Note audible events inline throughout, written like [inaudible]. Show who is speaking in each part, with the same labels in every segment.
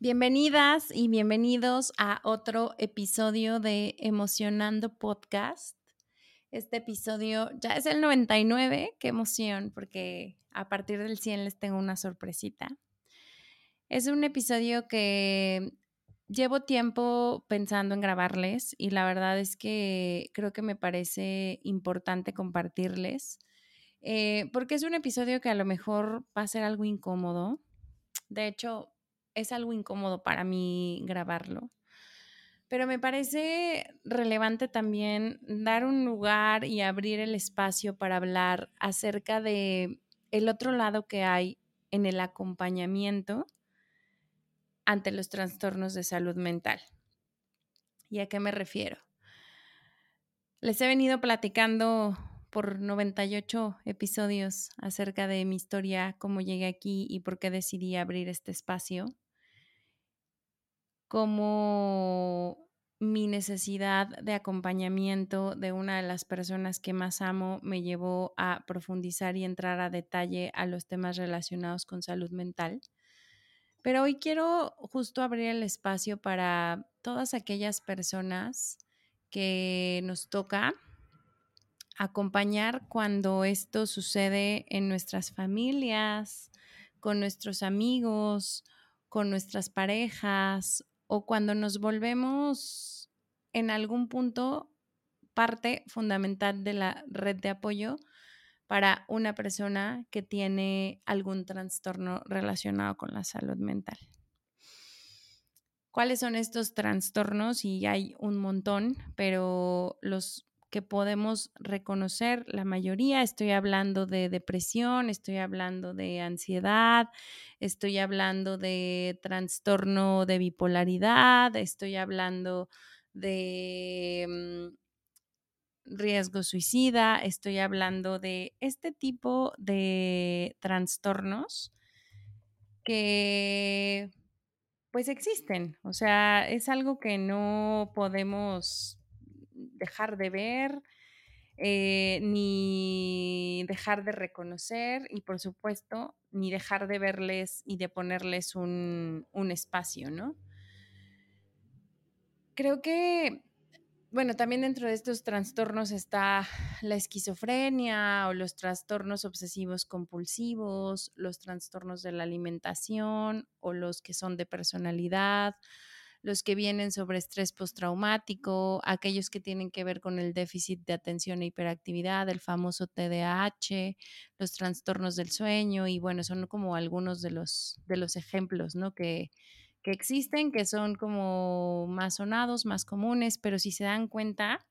Speaker 1: Bienvenidas y bienvenidos a otro episodio de Emocionando Podcast. Este episodio ya es el 99, qué emoción, porque a partir del 100 les tengo una sorpresita. Es un episodio que llevo tiempo pensando en grabarles y la verdad es que creo que me parece importante compartirles, eh, porque es un episodio que a lo mejor va a ser algo incómodo. De hecho, es algo incómodo para mí grabarlo. Pero me parece relevante también dar un lugar y abrir el espacio para hablar acerca de el otro lado que hay en el acompañamiento ante los trastornos de salud mental. ¿Y a qué me refiero? Les he venido platicando por 98 episodios acerca de mi historia, cómo llegué aquí y por qué decidí abrir este espacio como mi necesidad de acompañamiento de una de las personas que más amo me llevó a profundizar y entrar a detalle a los temas relacionados con salud mental. Pero hoy quiero justo abrir el espacio para todas aquellas personas que nos toca acompañar cuando esto sucede en nuestras familias, con nuestros amigos, con nuestras parejas o cuando nos volvemos en algún punto parte fundamental de la red de apoyo para una persona que tiene algún trastorno relacionado con la salud mental. ¿Cuáles son estos trastornos? Y hay un montón, pero los que podemos reconocer, la mayoría, estoy hablando de depresión, estoy hablando de ansiedad, estoy hablando de trastorno de bipolaridad, estoy hablando de mm, riesgo suicida, estoy hablando de este tipo de trastornos que pues existen, o sea, es algo que no podemos dejar de ver, eh, ni dejar de reconocer y por supuesto ni dejar de verles y de ponerles un, un espacio, ¿no? Creo que, bueno, también dentro de estos trastornos está la esquizofrenia o los trastornos obsesivos compulsivos, los trastornos de la alimentación o los que son de personalidad los que vienen sobre estrés postraumático, aquellos que tienen que ver con el déficit de atención e hiperactividad, el famoso TDAH, los trastornos del sueño y bueno, son como algunos de los, de los ejemplos, ¿no? Que, que existen, que son como más sonados, más comunes, pero si se dan cuenta,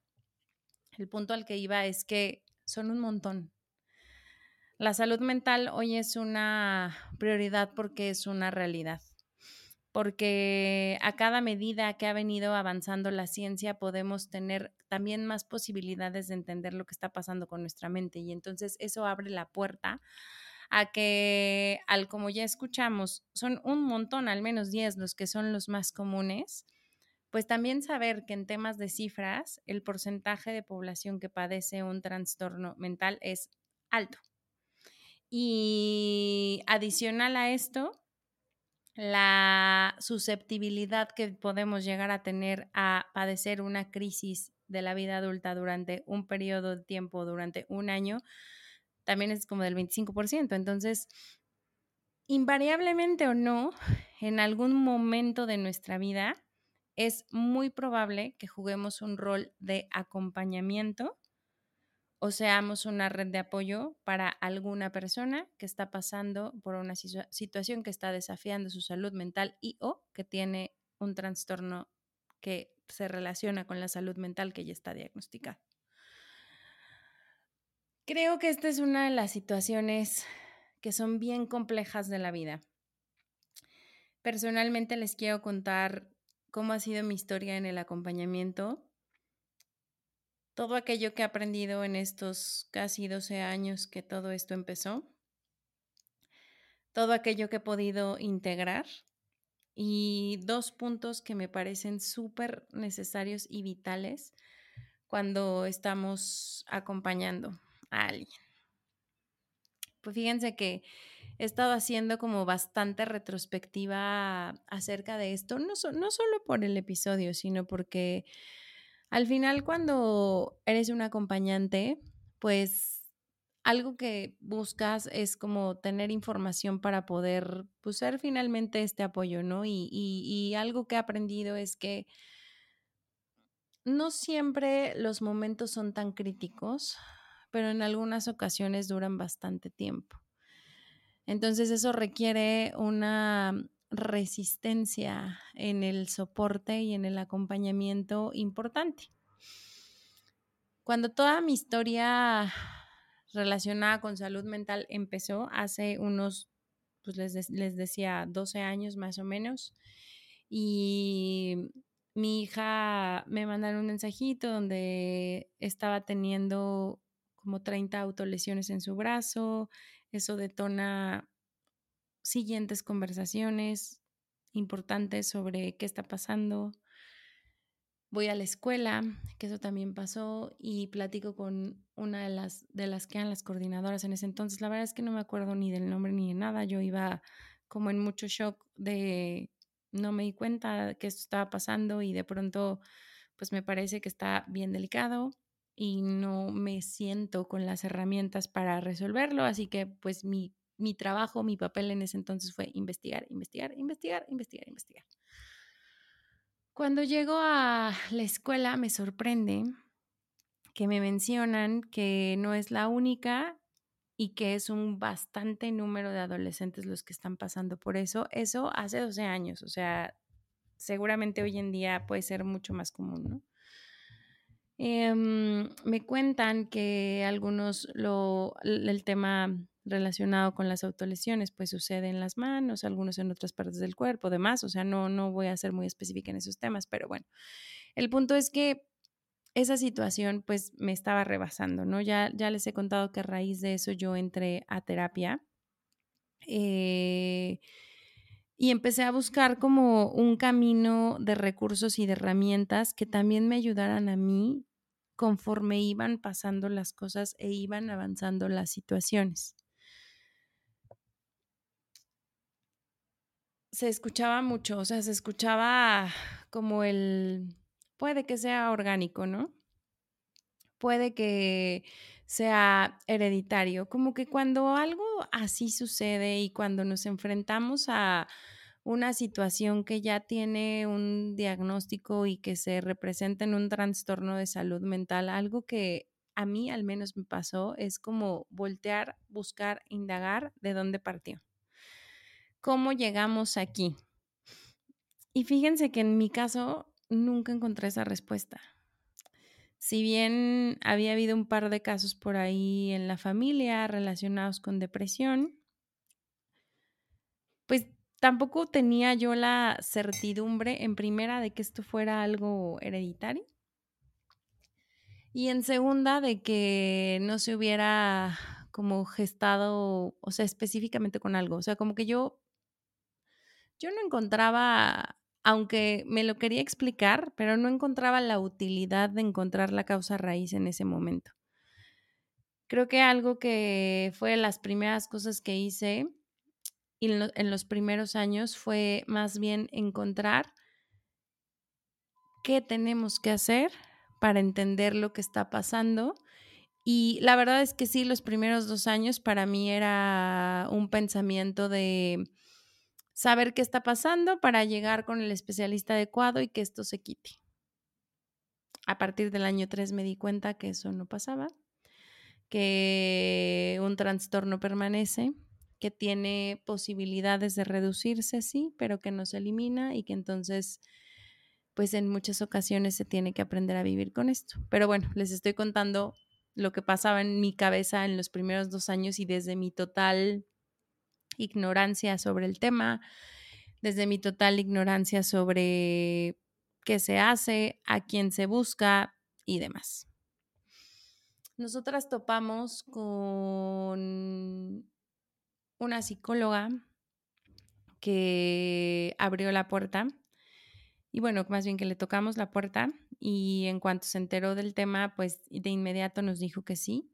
Speaker 1: el punto al que iba es que son un montón. La salud mental hoy es una prioridad porque es una realidad porque a cada medida que ha venido avanzando la ciencia podemos tener también más posibilidades de entender lo que está pasando con nuestra mente y entonces eso abre la puerta a que, al como ya escuchamos, son un montón, al menos 10 los que son los más comunes, pues también saber que en temas de cifras el porcentaje de población que padece un trastorno mental es alto. Y adicional a esto, la susceptibilidad que podemos llegar a tener a padecer una crisis de la vida adulta durante un periodo de tiempo, durante un año, también es como del 25%. Entonces, invariablemente o no, en algún momento de nuestra vida, es muy probable que juguemos un rol de acompañamiento o seamos una red de apoyo para alguna persona que está pasando por una situación que está desafiando su salud mental y o que tiene un trastorno que se relaciona con la salud mental que ya está diagnosticado. Creo que esta es una de las situaciones que son bien complejas de la vida. Personalmente les quiero contar cómo ha sido mi historia en el acompañamiento, todo aquello que he aprendido en estos casi 12 años que todo esto empezó, todo aquello que he podido integrar y dos puntos que me parecen súper necesarios y vitales cuando estamos acompañando a alguien. Pues fíjense que he estado haciendo como bastante retrospectiva acerca de esto, no, no solo por el episodio, sino porque al final cuando eres un acompañante, pues algo que buscas es como tener información para poder pues, ser finalmente este apoyo, ¿no? Y, y algo que he aprendido es que no siempre los momentos son tan críticos, pero en algunas ocasiones duran bastante tiempo. Entonces eso requiere una resistencia en el soporte y en el acompañamiento importante. Cuando toda mi historia relacionada con salud mental empezó hace unos, pues les, les decía, 12 años más o menos. Y mi hija me mandaron un mensajito donde estaba teniendo como 30 autolesiones en su brazo. Eso detona siguientes conversaciones importantes sobre qué está pasando voy a la escuela, que eso también pasó, y platico con una de las, de las que eran las coordinadoras en ese entonces. La verdad es que no me acuerdo ni del nombre ni de nada. Yo iba como en mucho shock de no me di cuenta que esto estaba pasando y de pronto pues me parece que está bien delicado y no me siento con las herramientas para resolverlo, así que pues mi, mi trabajo, mi papel en ese entonces fue investigar, investigar, investigar, investigar, investigar. Cuando llego a la escuela me sorprende que me mencionan que no es la única y que es un bastante número de adolescentes los que están pasando por eso. Eso hace 12 años, o sea, seguramente hoy en día puede ser mucho más común, ¿no? Em, me cuentan que algunos lo, el tema relacionado con las autolesiones, pues sucede en las manos, algunos en otras partes del cuerpo, demás, o sea, no, no voy a ser muy específica en esos temas, pero bueno, el punto es que esa situación pues me estaba rebasando, ¿no? Ya, ya les he contado que a raíz de eso yo entré a terapia eh, y empecé a buscar como un camino de recursos y de herramientas que también me ayudaran a mí conforme iban pasando las cosas e iban avanzando las situaciones. Se escuchaba mucho, o sea, se escuchaba como el, puede que sea orgánico, ¿no? Puede que sea hereditario, como que cuando algo así sucede y cuando nos enfrentamos a una situación que ya tiene un diagnóstico y que se representa en un trastorno de salud mental, algo que a mí al menos me pasó es como voltear, buscar, indagar de dónde partió cómo llegamos aquí. Y fíjense que en mi caso nunca encontré esa respuesta. Si bien había habido un par de casos por ahí en la familia relacionados con depresión, pues tampoco tenía yo la certidumbre en primera de que esto fuera algo hereditario y en segunda de que no se hubiera como gestado, o sea, específicamente con algo. O sea, como que yo yo no encontraba, aunque me lo quería explicar, pero no encontraba la utilidad de encontrar la causa raíz en ese momento. Creo que algo que fue las primeras cosas que hice en los primeros años fue más bien encontrar qué tenemos que hacer para entender lo que está pasando. Y la verdad es que sí, los primeros dos años para mí era un pensamiento de saber qué está pasando para llegar con el especialista adecuado y que esto se quite. A partir del año 3 me di cuenta que eso no pasaba, que un trastorno permanece, que tiene posibilidades de reducirse, sí, pero que no se elimina y que entonces, pues en muchas ocasiones se tiene que aprender a vivir con esto. Pero bueno, les estoy contando lo que pasaba en mi cabeza en los primeros dos años y desde mi total ignorancia sobre el tema, desde mi total ignorancia sobre qué se hace, a quién se busca y demás. Nosotras topamos con una psicóloga que abrió la puerta y bueno, más bien que le tocamos la puerta y en cuanto se enteró del tema, pues de inmediato nos dijo que sí.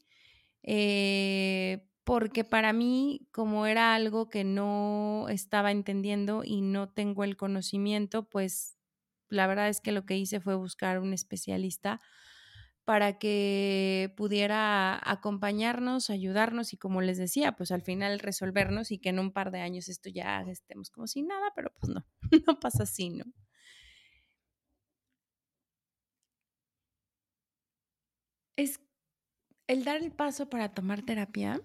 Speaker 1: Eh, porque para mí, como era algo que no estaba entendiendo y no tengo el conocimiento, pues la verdad es que lo que hice fue buscar un especialista para que pudiera acompañarnos, ayudarnos y como les decía, pues al final resolvernos y que en un par de años esto ya estemos como sin nada, pero pues no, [laughs] no pasa así, ¿no? Es el dar el paso para tomar terapia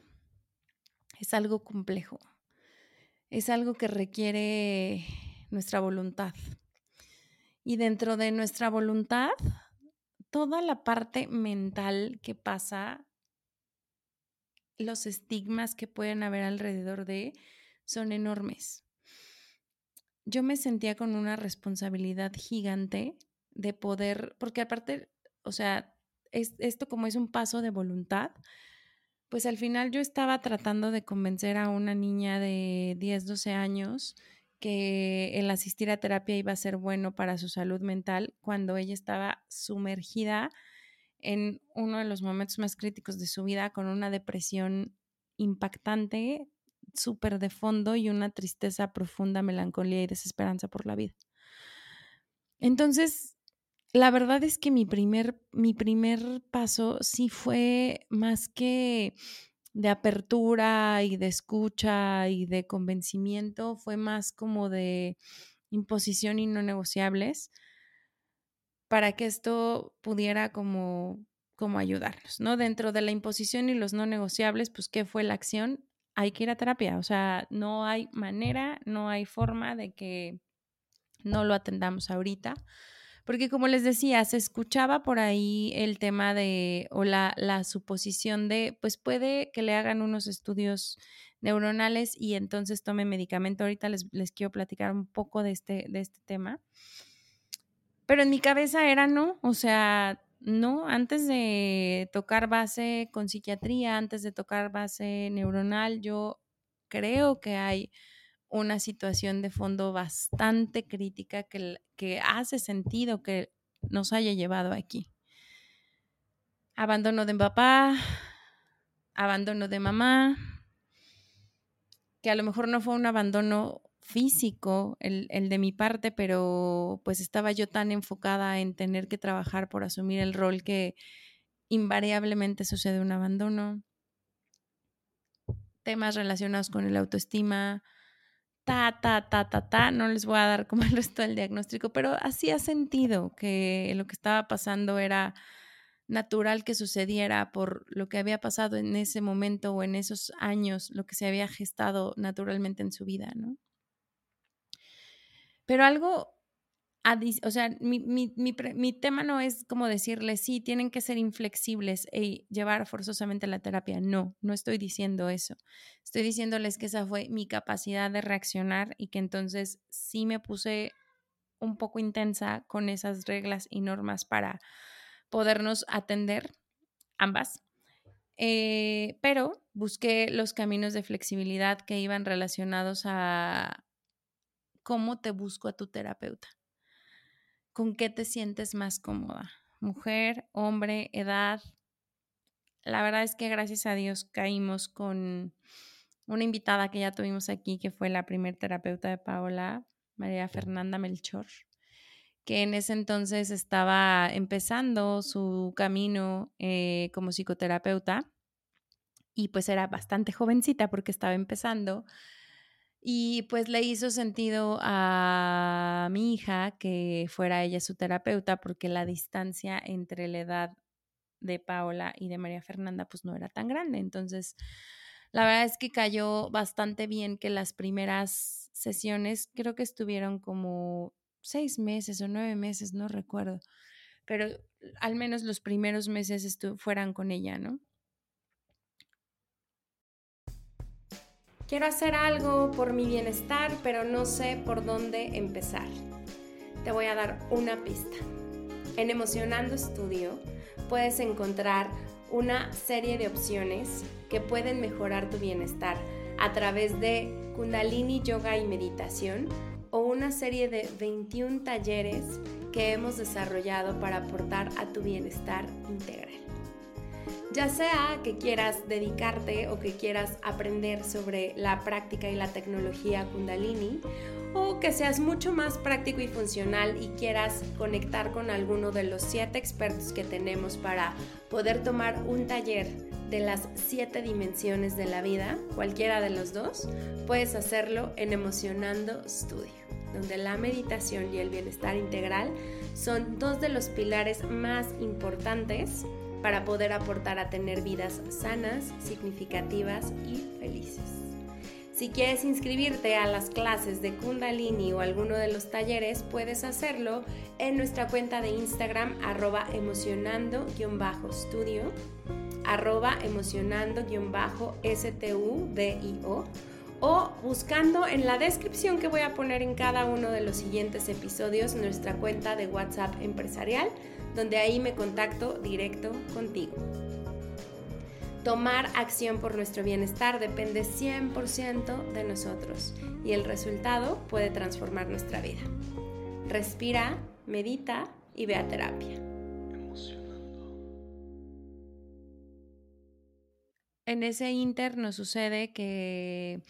Speaker 1: es algo complejo, es algo que requiere nuestra voluntad. Y dentro de nuestra voluntad, toda la parte mental que pasa, los estigmas que pueden haber alrededor de, son enormes. Yo me sentía con una responsabilidad gigante de poder, porque aparte, o sea, esto como es un paso de voluntad, pues al final yo estaba tratando de convencer a una niña de 10, 12 años que el asistir a terapia iba a ser bueno para su salud mental cuando ella estaba sumergida en uno de los momentos más críticos de su vida con una depresión impactante, súper de fondo y una tristeza profunda, melancolía y desesperanza por la vida. Entonces, la verdad es que mi primer, mi primer paso sí fue más que de apertura y de escucha y de convencimiento, fue más como de imposición y no negociables para que esto pudiera como, como ayudarnos, ¿no? Dentro de la imposición y los no negociables, pues, ¿qué fue la acción? Hay que ir a terapia, o sea, no hay manera, no hay forma de que no lo atendamos ahorita porque como les decía, se escuchaba por ahí el tema de, o la, suposición de, pues puede que le hagan unos estudios neuronales y entonces tome medicamento. Ahorita les, les quiero platicar un poco de este, de este tema. Pero en mi cabeza era no, o sea, no, antes de tocar base con psiquiatría, antes de tocar base neuronal, yo creo que hay una situación de fondo bastante crítica que, que hace sentido que nos haya llevado aquí. Abandono de papá, abandono de mamá, que a lo mejor no fue un abandono físico el, el, de mi parte, pero pues estaba yo tan enfocada en tener que trabajar por asumir el rol que invariablemente sucede un abandono. Temas relacionados con el autoestima, ta, ta, ta, ta, ta, no les voy a dar como el resto del diagnóstico, pero así ha sentido que lo que estaba pasando era natural que sucediera por lo que había pasado en ese momento o en esos años, lo que se había gestado naturalmente en su vida, ¿no? Pero algo o sea, mi, mi, mi, tema no es como decirles, sí, tienen que ser inflexibles y llevar forzosamente la terapia. No, no estoy diciendo eso. Estoy diciéndoles que esa fue mi capacidad de reaccionar y que entonces sí me puse un poco intensa con esas reglas y normas para podernos atender ambas. Eh, pero busqué los caminos de flexibilidad que iban relacionados a cómo te busco a tu terapeuta con qué te sientes más cómoda. Mujer, hombre, edad. La verdad es que gracias a Dios caímos con una invitada que ya tuvimos aquí, que fue la primer terapeuta de Paola, María Fernanda Melchor, que en ese entonces estaba empezando su camino eh, como psicoterapeuta y pues era bastante jovencita porque estaba empezando y pues le hizo sentido a mi hija que fuera ella su terapeuta porque la distancia entre la edad de Paola y de María Fernanda pues no era tan grande. Entonces, la verdad es que cayó bastante bien que las primeras sesiones creo que estuvieron como seis meses o nueve meses, no recuerdo, pero al menos los primeros meses fueran con ella, ¿no? Quiero hacer algo por mi bienestar, pero no sé por dónde empezar. Te voy a dar una pista. En Emocionando Estudio puedes encontrar una serie de opciones que pueden mejorar tu bienestar a través de Kundalini Yoga y Meditación o una serie de 21 talleres que hemos desarrollado para aportar a tu bienestar integral. Ya sea que quieras dedicarte o que quieras aprender sobre la práctica y la tecnología kundalini, o que seas mucho más práctico y funcional y quieras conectar con alguno de los siete expertos que tenemos para poder tomar un taller de las siete dimensiones de la vida, cualquiera de los dos, puedes hacerlo en Emocionando Studio, donde la meditación y el bienestar integral son dos de los pilares más importantes para poder aportar a tener vidas sanas, significativas y felices. Si quieres inscribirte a las clases de Kundalini o alguno de los talleres, puedes hacerlo en nuestra cuenta de Instagram arroba emocionando-studio arroba emocionando-studio o buscando en la descripción que voy a poner en cada uno de los siguientes episodios nuestra cuenta de WhatsApp empresarial donde ahí me contacto directo contigo. Tomar acción por nuestro bienestar depende 100% de nosotros y el resultado puede transformar nuestra vida. Respira, medita y ve a terapia. En ese inter nos sucede que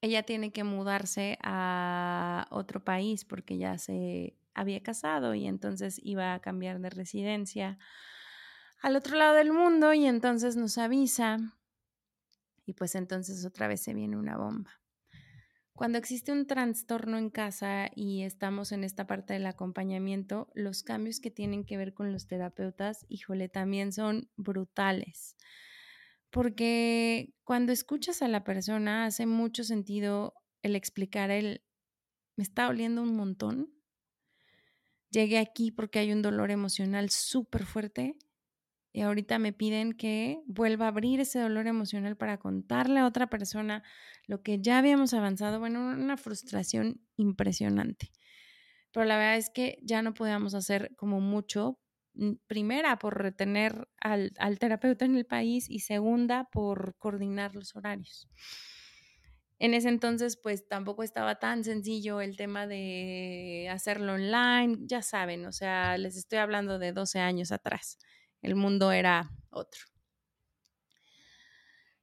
Speaker 1: ella tiene que mudarse a otro país porque ya se había casado y entonces iba a cambiar de residencia al otro lado del mundo y entonces nos avisa y pues entonces otra vez se viene una bomba. Cuando existe un trastorno en casa y estamos en esta parte del acompañamiento, los cambios que tienen que ver con los terapeutas, híjole, también son brutales. Porque cuando escuchas a la persona hace mucho sentido el explicar el, me está oliendo un montón, llegué aquí porque hay un dolor emocional súper fuerte y ahorita me piden que vuelva a abrir ese dolor emocional para contarle a otra persona lo que ya habíamos avanzado. Bueno, una frustración impresionante. Pero la verdad es que ya no podíamos hacer como mucho. Mm, primera, por retener al, al terapeuta en el país y segunda, por coordinar los horarios. En ese entonces, pues tampoco estaba tan sencillo el tema de hacerlo online, ya saben, o sea, les estoy hablando de 12 años atrás. El mundo era otro.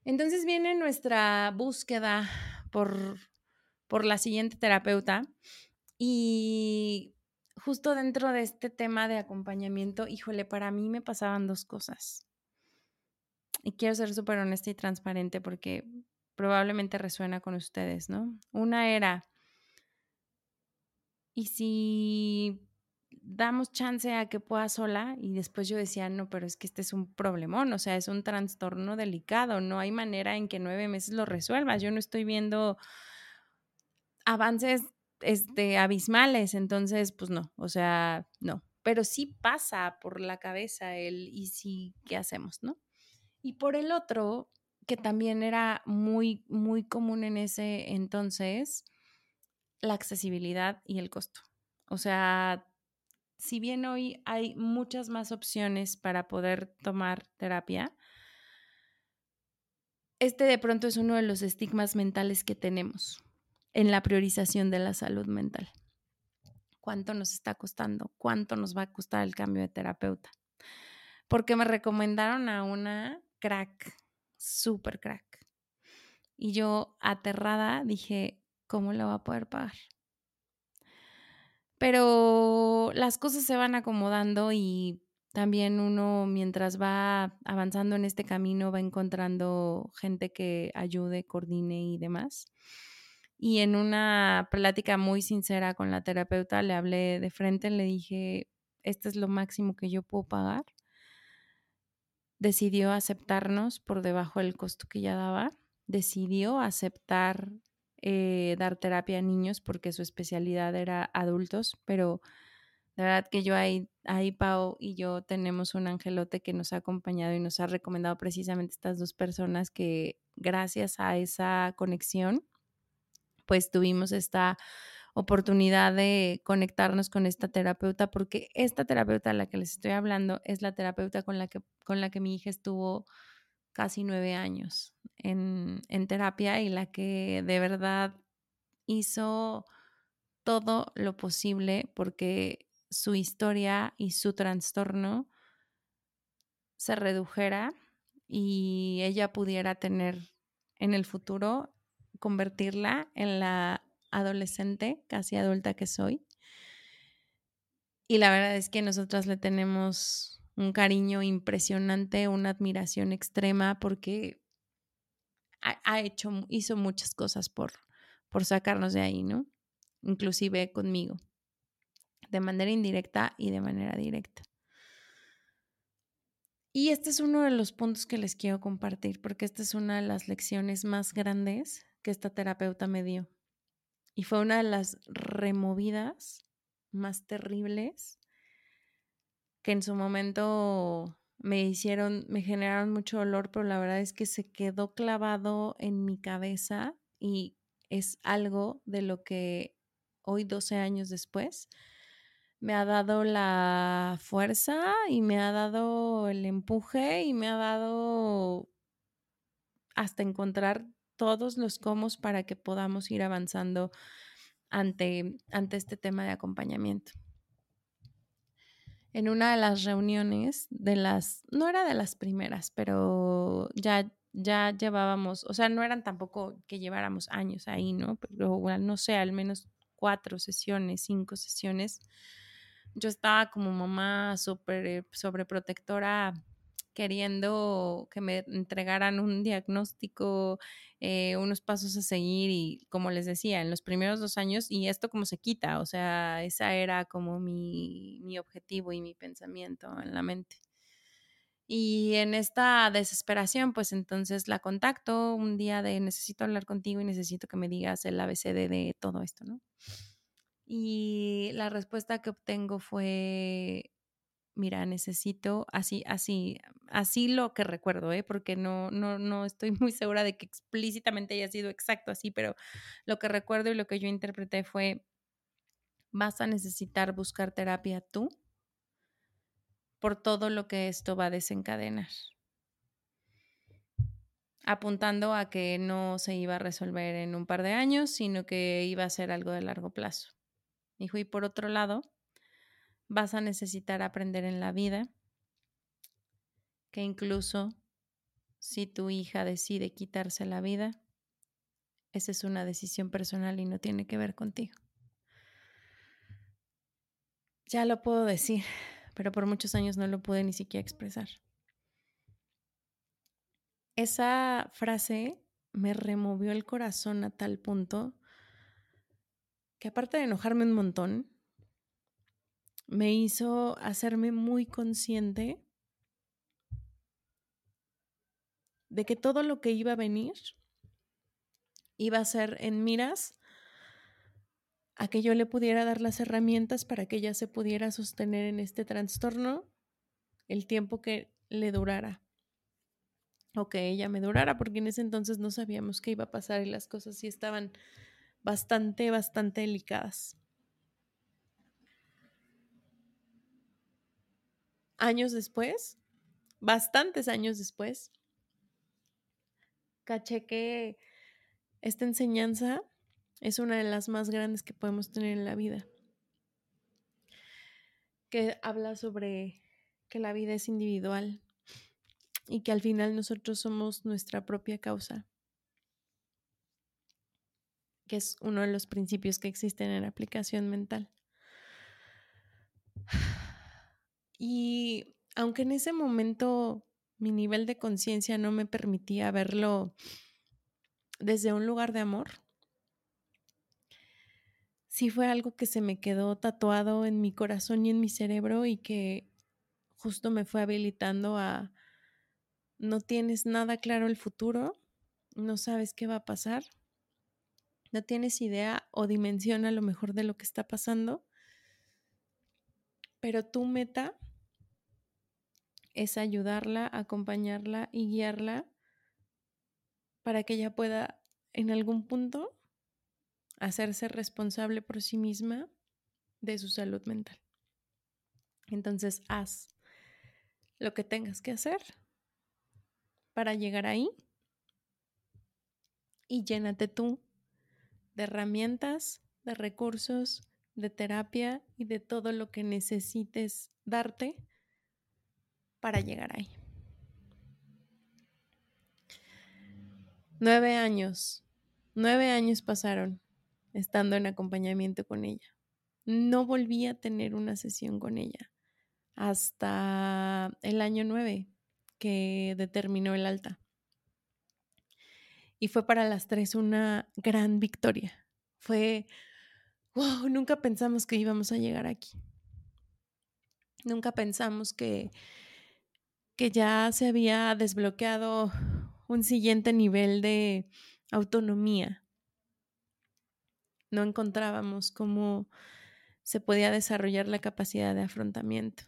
Speaker 1: Entonces viene nuestra búsqueda por, por la siguiente terapeuta y justo dentro de este tema de acompañamiento, híjole, para mí me pasaban dos cosas. Y quiero ser súper honesta y transparente porque probablemente resuena con ustedes, ¿no? Una era, ¿y si damos chance a que pueda sola? Y después yo decía, no, pero es que este es un problemón, o sea, es un trastorno delicado, no hay manera en que nueve meses lo resuelvas. Yo no estoy viendo avances este, abismales, entonces, pues no, o sea, no. Pero sí pasa por la cabeza el, ¿y si qué hacemos, no? Y por el otro, que también era muy, muy común en ese entonces, la accesibilidad y el costo. O sea, si bien hoy hay muchas más opciones para poder tomar terapia, este de pronto es uno de los estigmas mentales que tenemos en la priorización de la salud mental. ¿Cuánto nos está costando? ¿Cuánto nos va a costar el cambio de terapeuta? Porque me recomendaron a una crack súper crack. Y yo, aterrada, dije, ¿cómo lo va a poder pagar? Pero las cosas se van acomodando y también uno, mientras va avanzando en este camino, va encontrando gente que ayude, coordine y demás. Y en una plática muy sincera con la terapeuta, le hablé de frente, le dije, este es lo máximo que yo puedo pagar decidió aceptarnos por debajo del costo que ya daba, decidió aceptar eh, dar terapia a niños porque su especialidad era adultos, pero De verdad que yo ahí, ahí, Pau y yo tenemos un angelote que nos ha acompañado y nos ha recomendado precisamente estas dos personas que gracias a esa conexión, pues tuvimos esta oportunidad de conectarnos con esta terapeuta, porque esta terapeuta a la que les estoy hablando es la terapeuta con la que, con la que mi hija estuvo casi nueve años en, en terapia y la que de verdad hizo todo lo posible porque su historia y su trastorno se redujera y ella pudiera tener en el futuro, convertirla en la adolescente, casi adulta que soy. Y la verdad es que nosotras le tenemos un cariño impresionante, una admiración extrema porque ha, hecho, hizo muchas cosas por, por sacarnos de ahí, ¿no? Inclusive conmigo de manera indirecta y de manera directa. Y este es uno de los puntos que les quiero compartir, porque esta es una de las lecciones más grandes que esta terapeuta me dio. Y fue una de las removidas más terribles que en su momento me hicieron, me generaron mucho dolor, pero la verdad es que se quedó clavado en mi cabeza y es algo de lo que hoy, 12 años después, me ha dado la fuerza y me ha dado el empuje y me ha dado hasta encontrar todos los cómo para que podamos ir avanzando ante, ante este tema de acompañamiento. En una de las reuniones, de las, no era de las primeras, pero ya, ya llevábamos, o sea, no eran tampoco que lleváramos años ahí, ¿no? Pero no sé, al menos cuatro sesiones, cinco sesiones yo estaba como mamá súper eh, sobreprotectora queriendo que me entregaran un diagnóstico, eh, unos pasos a seguir y como les decía, en los primeros dos años, y esto como se quita, o sea, esa era como mi, mi objetivo y mi pensamiento en la mente. Y en esta desesperación, pues entonces la contacto un día de necesito hablar contigo y necesito que me digas el ABCD de todo esto, ¿no? Y la respuesta que obtengo fue, mira, necesito, así, así, así lo que recuerdo, ¿eh? porque no, no, no estoy muy segura de que explícitamente haya sido exacto así, pero lo que recuerdo y lo que yo interpreté fue, vas a necesitar buscar terapia tú por todo lo que esto va a desencadenar apuntando a que no se iba a resolver en un par de años, sino que iba a ser algo de largo plazo. Dijo, y por otro lado, vas a necesitar aprender en la vida que incluso si tu hija decide quitarse la vida, esa es una decisión personal y no tiene que ver contigo. Ya lo puedo decir, pero por muchos años no lo pude ni siquiera expresar. Esa frase me removió el corazón a tal punto que aparte de enojarme un montón, me hizo hacerme muy consciente de que todo lo que iba a venir iba a ser en miras a que yo le pudiera dar las herramientas para que ella se pudiera sostener en este trastorno el tiempo que le durara. O que ella me durara, porque en ese entonces no sabíamos qué iba a pasar y las cosas sí estaban bastante, bastante delicadas. Años después, bastantes años después, caché que esta enseñanza es una de las más grandes que podemos tener en la vida, que habla sobre que la vida es individual y que al final nosotros somos nuestra propia causa que es uno de los principios que existen en la aplicación mental. Y aunque en ese momento mi nivel de conciencia no me permitía verlo desde un lugar de amor, sí fue algo que se me quedó tatuado en mi corazón y en mi cerebro y que justo me fue habilitando a no tienes nada claro el futuro, no sabes qué va a pasar, no tienes idea o dimensión a lo mejor de lo que está pasando, pero tu meta es ayudarla, acompañarla y guiarla para que ella pueda en algún punto hacerse responsable por sí misma de su salud mental. Entonces, haz lo que tengas que hacer para llegar ahí y llénate tú de herramientas, de recursos, de terapia y de todo lo que necesites darte para llegar ahí. Nueve años, nueve años pasaron estando en acompañamiento con ella. No volví a tener una sesión con ella hasta el año nueve que determinó el alta. Y fue para las tres una gran victoria. Fue, wow, nunca pensamos que íbamos a llegar aquí. Nunca pensamos que, que ya se había desbloqueado un siguiente nivel de autonomía. No encontrábamos cómo se podía desarrollar la capacidad de afrontamiento.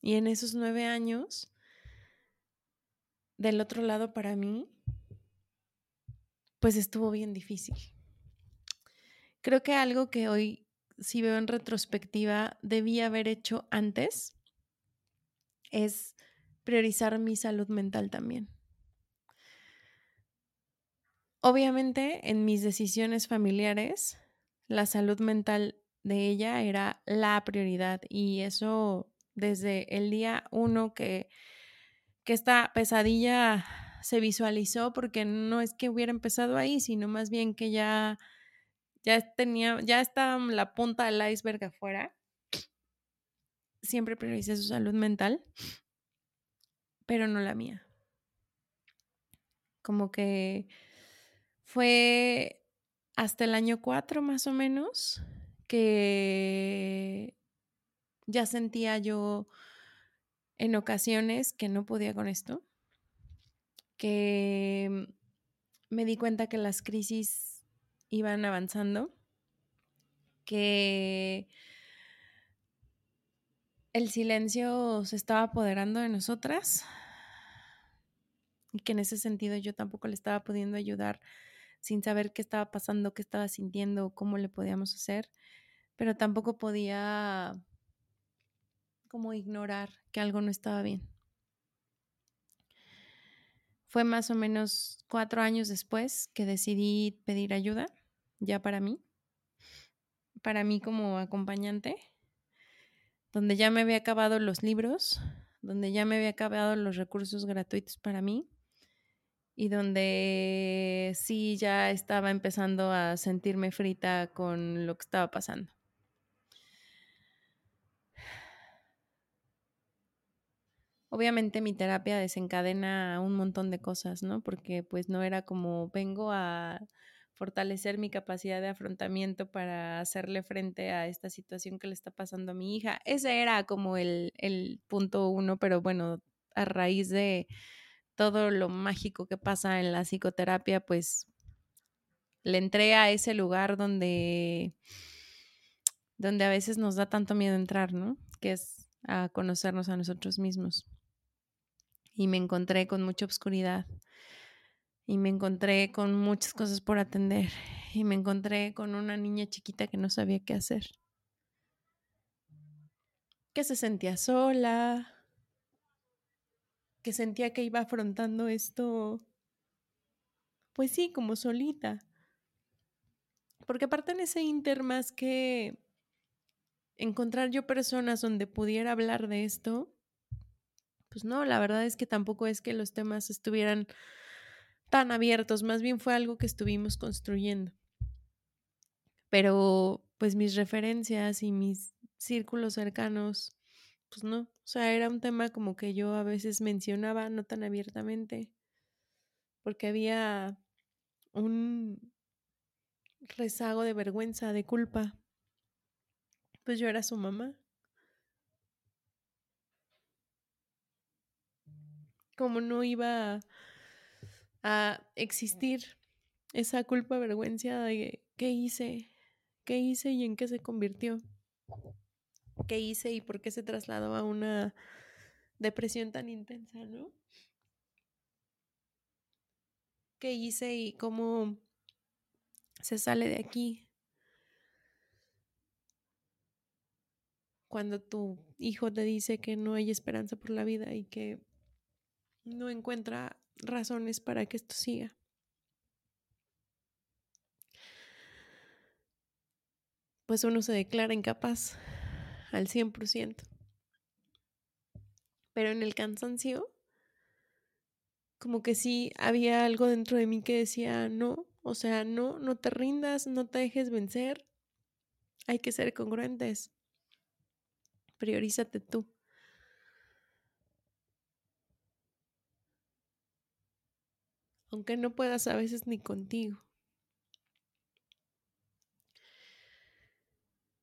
Speaker 1: Y en esos nueve años, del otro lado para mí, pues estuvo bien difícil. Creo que algo que hoy, si veo en retrospectiva, debía haber hecho antes es priorizar mi salud mental también. Obviamente, en mis decisiones familiares, la salud mental de ella era la prioridad y eso desde el día uno que, que esta pesadilla se visualizó, porque no es que hubiera empezado ahí, sino más bien que ya, ya tenía, ya estaba la punta del iceberg afuera. Siempre prioricé su salud mental, pero no la mía. Como que fue hasta el año 4 más o menos que ya sentía yo en ocasiones que no podía con esto, que me di cuenta que las crisis iban avanzando, que el silencio se estaba apoderando de nosotras y que en ese sentido yo tampoco le estaba pudiendo ayudar sin saber qué estaba pasando, qué estaba sintiendo, cómo le podíamos hacer, pero tampoco podía como ignorar que algo no estaba bien. Fue más o menos cuatro años después que decidí pedir ayuda, ya para mí, para mí como acompañante, donde ya me había acabado los libros, donde ya me había acabado los recursos gratuitos para mí y donde sí ya estaba empezando a sentirme frita con lo que estaba pasando. Obviamente mi terapia desencadena un montón de cosas, ¿no? Porque pues no era como vengo a fortalecer mi capacidad de afrontamiento para hacerle frente a esta situación que le está pasando a mi hija. Ese era como el, el punto uno, pero bueno, a raíz de todo lo mágico que pasa en la psicoterapia, pues le entré a ese lugar donde, donde a veces nos da tanto miedo entrar, ¿no? Que es a conocernos a nosotros mismos. Y me encontré con mucha oscuridad. Y me encontré con muchas cosas por atender. Y me encontré con una niña chiquita que no sabía qué hacer. Que se sentía sola, que sentía que iba afrontando esto, pues sí, como solita. Porque aparte en ese inter más que encontrar yo personas donde pudiera hablar de esto, pues no, la verdad es que tampoco es que los temas estuvieran tan abiertos, más bien fue algo que estuvimos construyendo. Pero pues mis referencias y mis círculos cercanos pues no, o sea, era un tema como que yo a veces mencionaba, no tan abiertamente, porque había un rezago de vergüenza, de culpa. Pues yo era su mamá. Como no iba a existir esa culpa, vergüenza de qué hice, qué hice y en qué se convirtió qué hice y por qué se trasladó a una depresión tan intensa, ¿no? ¿Qué hice y cómo se sale de aquí? Cuando tu hijo te dice que no hay esperanza por la vida y que no encuentra razones para que esto siga. Pues uno se declara incapaz al 100%. Pero en el cansancio, como que sí había algo dentro de mí que decía, no, o sea, no, no te rindas, no te dejes vencer. Hay que ser congruentes. Priorízate tú. Aunque no puedas a veces ni contigo.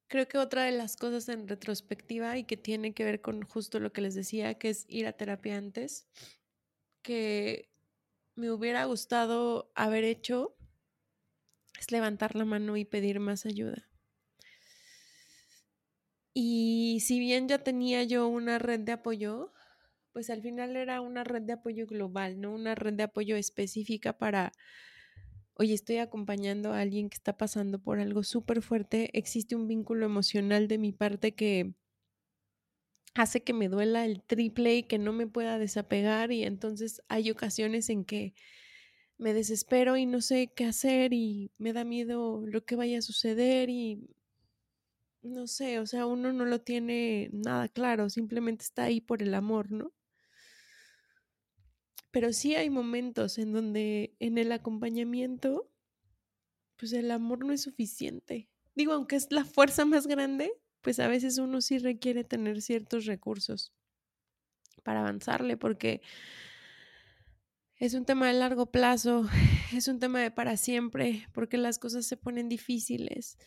Speaker 1: Creo que otra de las cosas en retrospectiva y que tiene que ver con justo lo que les decía, que es ir a terapia antes, que me hubiera gustado haber hecho, es levantar la mano y pedir más ayuda. Y si bien ya tenía yo una red de apoyo, pues al final era una red de apoyo global, no una red de apoyo específica para oye, estoy acompañando a alguien que está pasando por algo súper fuerte, existe un vínculo emocional de mi parte que hace que me duela el triple y que no me pueda desapegar y entonces hay ocasiones en que me desespero y no sé qué hacer y me da miedo lo que vaya a suceder y no sé, o sea, uno no lo tiene nada claro, simplemente está ahí por el amor, ¿no? Pero sí hay momentos en donde en el acompañamiento, pues el amor no es suficiente. Digo, aunque es la fuerza más grande, pues a veces uno sí requiere tener ciertos recursos para avanzarle, porque es un tema de largo plazo, [sighs] es un tema de para siempre, porque las cosas se ponen difíciles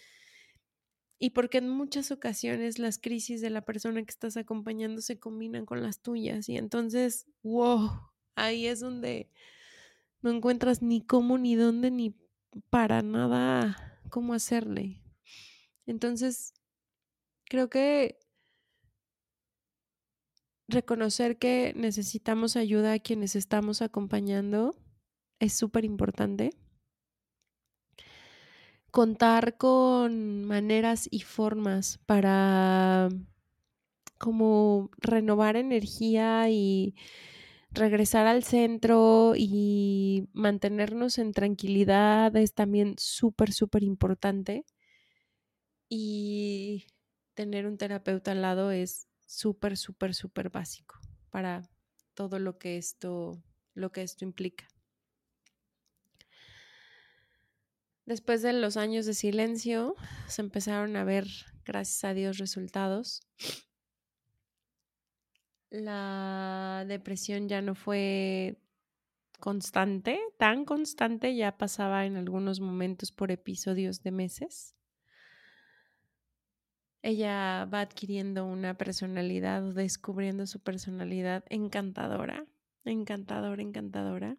Speaker 1: y porque en muchas ocasiones las crisis de la persona que estás acompañando se combinan con las tuyas y entonces, wow, ahí es donde no encuentras ni cómo, ni dónde, ni para nada cómo hacerle. Entonces, creo que reconocer que necesitamos ayuda a quienes estamos acompañando es súper importante. Contar con maneras y formas para como renovar energía y regresar al centro y mantenernos en tranquilidad es también súper, súper importante. Y tener un terapeuta al lado es súper, súper, súper básico para todo lo que esto, lo que esto implica. Después de los años de silencio, se empezaron a ver, gracias a Dios, resultados la depresión ya no fue constante, tan constante, ya pasaba en algunos momentos por episodios de meses. Ella va adquiriendo una personalidad descubriendo su personalidad encantadora, encantadora, encantadora.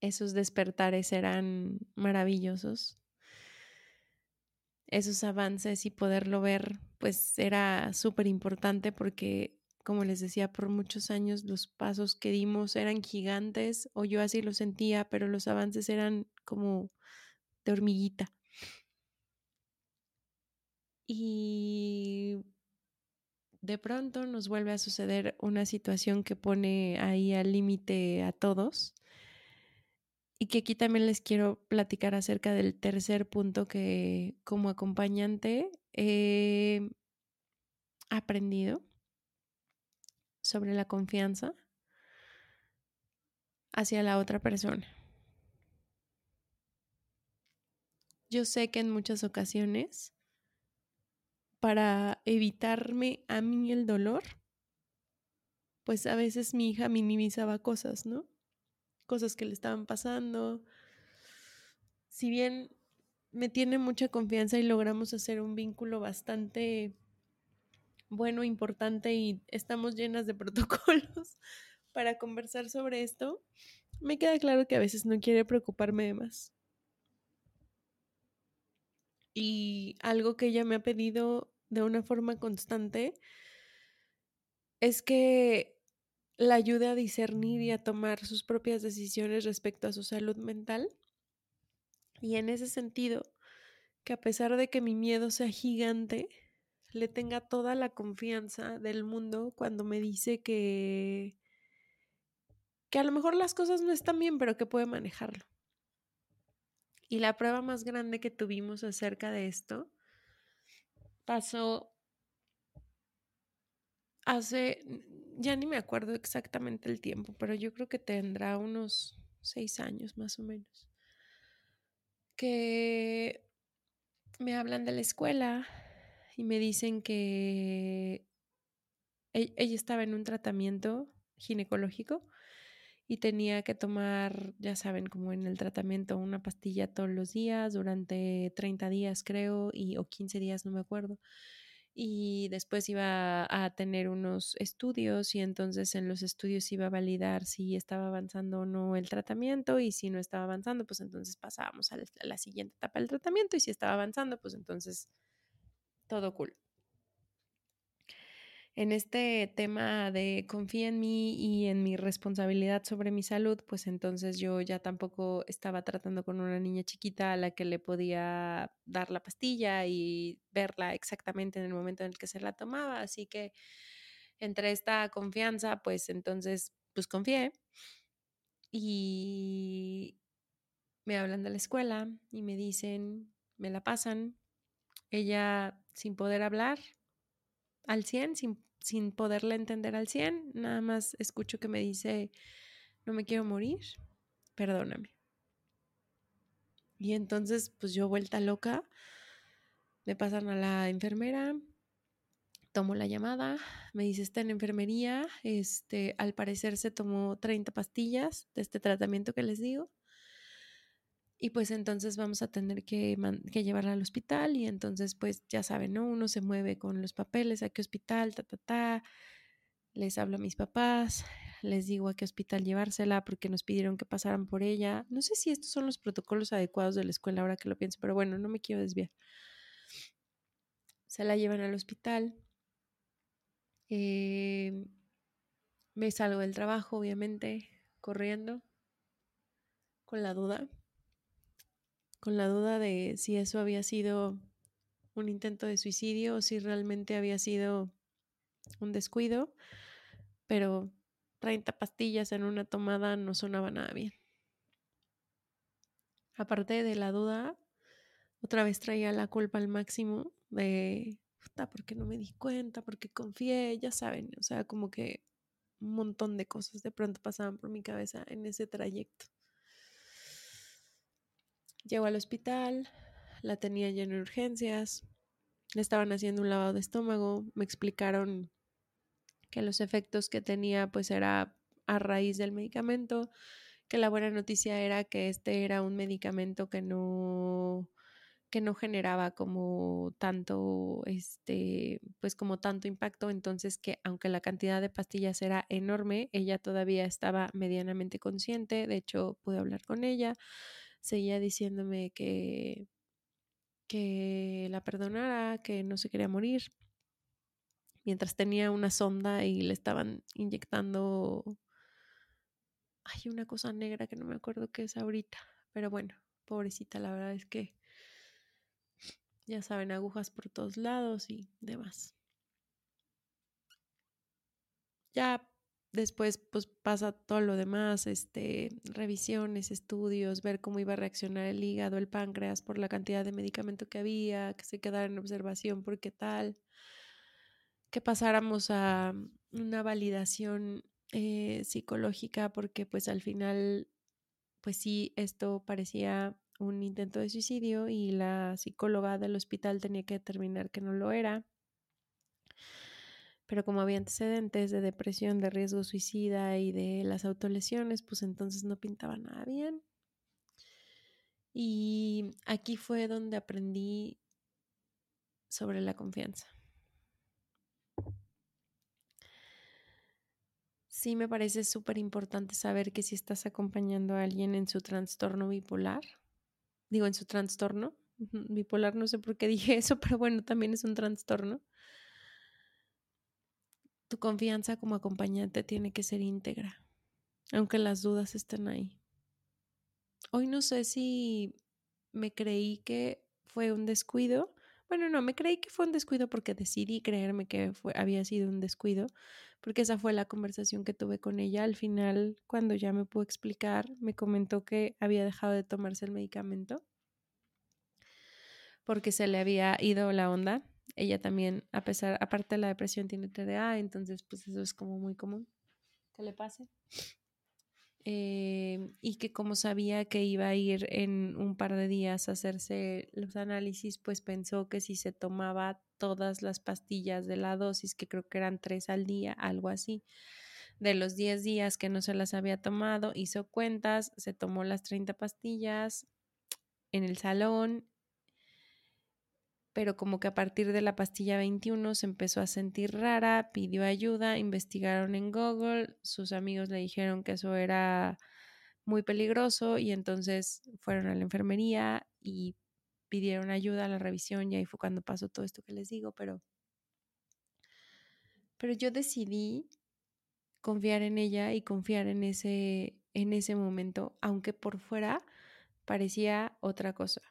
Speaker 1: Esos despertares eran maravillosos esos avances y poderlo ver, pues era súper importante porque, como les decía, por muchos años los pasos que dimos eran gigantes, o yo así lo sentía, pero los avances eran como de hormiguita. Y de pronto nos vuelve a suceder una situación que pone ahí al límite a todos y que aquí también les quiero platicar acerca del tercer punto que como acompañante he aprendido sobre la confianza hacia la otra persona. Yo sé que en muchas ocasiones, para evitarme a mí el dolor, pues a veces mi hija minimizaba cosas, ¿no? Cosas que le estaban pasando. Si bien me tiene mucha confianza y logramos hacer un vínculo bastante bueno, importante y estamos llenas de [laughs] protocolos para conversar sobre esto, me queda claro que a veces no quiere preocuparme de más. Y algo que ella me ha pedido de una forma constante es que la ayude a discernir y a tomar sus propias decisiones respecto a su salud mental. Y en ese sentido, que a pesar de que mi miedo sea gigante, le tenga toda la confianza del mundo cuando me dice que que a lo mejor las cosas no están bien, pero que puede manejarlo. Y la prueba más grande que tuvimos acerca de esto pasó hace, ya ni me acuerdo exactamente el tiempo, pero yo creo que tendrá unos seis años más o menos, que me hablan de la escuela y me dicen que e-, ella estaba en un tratamiento ginecológico y tenía que tomar, ya saben, como en el tratamiento, una pastilla todos los días durante 30 días creo, y, o 15 días, no me acuerdo. Y después iba a tener unos estudios y entonces en los estudios iba a validar si estaba avanzando o no el tratamiento y si no estaba avanzando, pues entonces pasábamos a la siguiente etapa del tratamiento y si estaba avanzando, pues entonces todo cool en este tema de confía en mí y en mi responsabilidad sobre mi salud, pues entonces yo ya tampoco estaba tratando con una niña chiquita a la que le podía dar la pastilla y verla exactamente en el momento en el que se la tomaba. Así que entre esta confianza, pues entonces, pues confié y me hablan de la escuela y me dicen, me la pasan, ella sin poder hablar, al 100 sin, sin poderla entender al 100. Nada más escucho que me dice, no me quiero morir, perdóname. Y entonces, pues yo vuelta loca, me pasan a la enfermera, tomo la llamada, me dice, está en enfermería, este, al parecer se tomó 30 pastillas de este tratamiento que les digo. Y pues entonces vamos a tener que, llevarla al hospital y entonces pues ya saben, ¿no? Uno se mueve con los papeles, a qué hospital, ta, ta, ta. Les hablo a mis papás, les digo a qué hospital llevársela porque nos pidieron que pasaran por ella. No sé si estos son los protocolos adecuados de la escuela ahora que lo pienso, pero bueno, no me quiero desviar. Se la llevan al hospital. Eh, me salgo del trabajo, obviamente, corriendo, con la duda con la duda de si eso había sido un intento de suicidio o si realmente había sido un descuido, pero 30 pastillas en una tomada no sonaba nada bien. Aparte de la duda, otra vez traía la culpa al máximo de, puta, ¿por qué no me di cuenta? ¿Por qué confié? Ya saben, o sea, como que un montón de cosas de pronto pasaban por mi cabeza en ese trayecto. Llegó al hospital, la tenía ya en urgencias, le estaban haciendo un lavado de estómago, me explicaron que los efectos que tenía pues era a raíz del medicamento, que la buena noticia era que este era un medicamento que no que no generaba como tanto este pues como tanto impacto entonces que aunque la cantidad de pastillas era enorme ella todavía estaba medianamente consciente de hecho pude hablar con ella seguía diciéndome que, que la perdonara, que no se quería morir, mientras tenía una sonda y le estaban inyectando, hay una cosa negra que no me acuerdo qué es ahorita, pero bueno, pobrecita, la verdad es que ya saben, agujas por todos lados y demás. Ya Después, pues pasa todo lo demás, este, revisiones, estudios, ver cómo iba a reaccionar el hígado, el páncreas por la cantidad de medicamento que había, que se quedara en observación por qué tal, que pasáramos a una validación eh, psicológica porque pues al final, pues sí, esto parecía un intento de suicidio y la psicóloga del hospital tenía que determinar que no lo era pero como había antecedentes de depresión, de riesgo suicida y de las autolesiones, pues entonces no pintaba nada bien. Y aquí fue donde aprendí sobre la confianza. Sí me parece súper importante saber que si estás acompañando a alguien en su trastorno bipolar, digo en su trastorno, Bipolar, no sé por qué dije eso, pero bueno, también es un trastorno. Tu confianza como acompañante tiene que ser íntegra, aunque las dudas estén ahí. Hoy no sé si me creí que fue un descuido. Bueno, no, me creí que fue un descuido porque decidí creerme que había sido un descuido, porque esa fue la conversación que tuve con ella. Al final, cuando ya me pudo explicar, me comentó que había dejado de tomarse el medicamento porque se le había ido la onda. Ella también, a pesar, aparte de la depresión, tiene TDA, entonces pues eso es como muy común que le pase. Eh, y que como sabía que iba a ir en un par de días a hacerse los análisis, pues pensó que si se tomaba todas las pastillas de la dosis, que creo que eran tres al día, algo así, de los 10 días que no se las había tomado, hizo cuentas, se tomó las 30 pastillas en el salón pero como que a partir de la pastilla 21 se empezó a sentir rara, pidió ayuda, investigaron en Google, sus amigos le dijeron que eso era muy peligroso y entonces fueron a la enfermería y pidieron ayuda a la revisión y ahí fue cuando pasó todo esto que les digo, pero pero yo decidí confiar en ella y confiar en ese en ese momento, aunque por fuera parecía otra cosa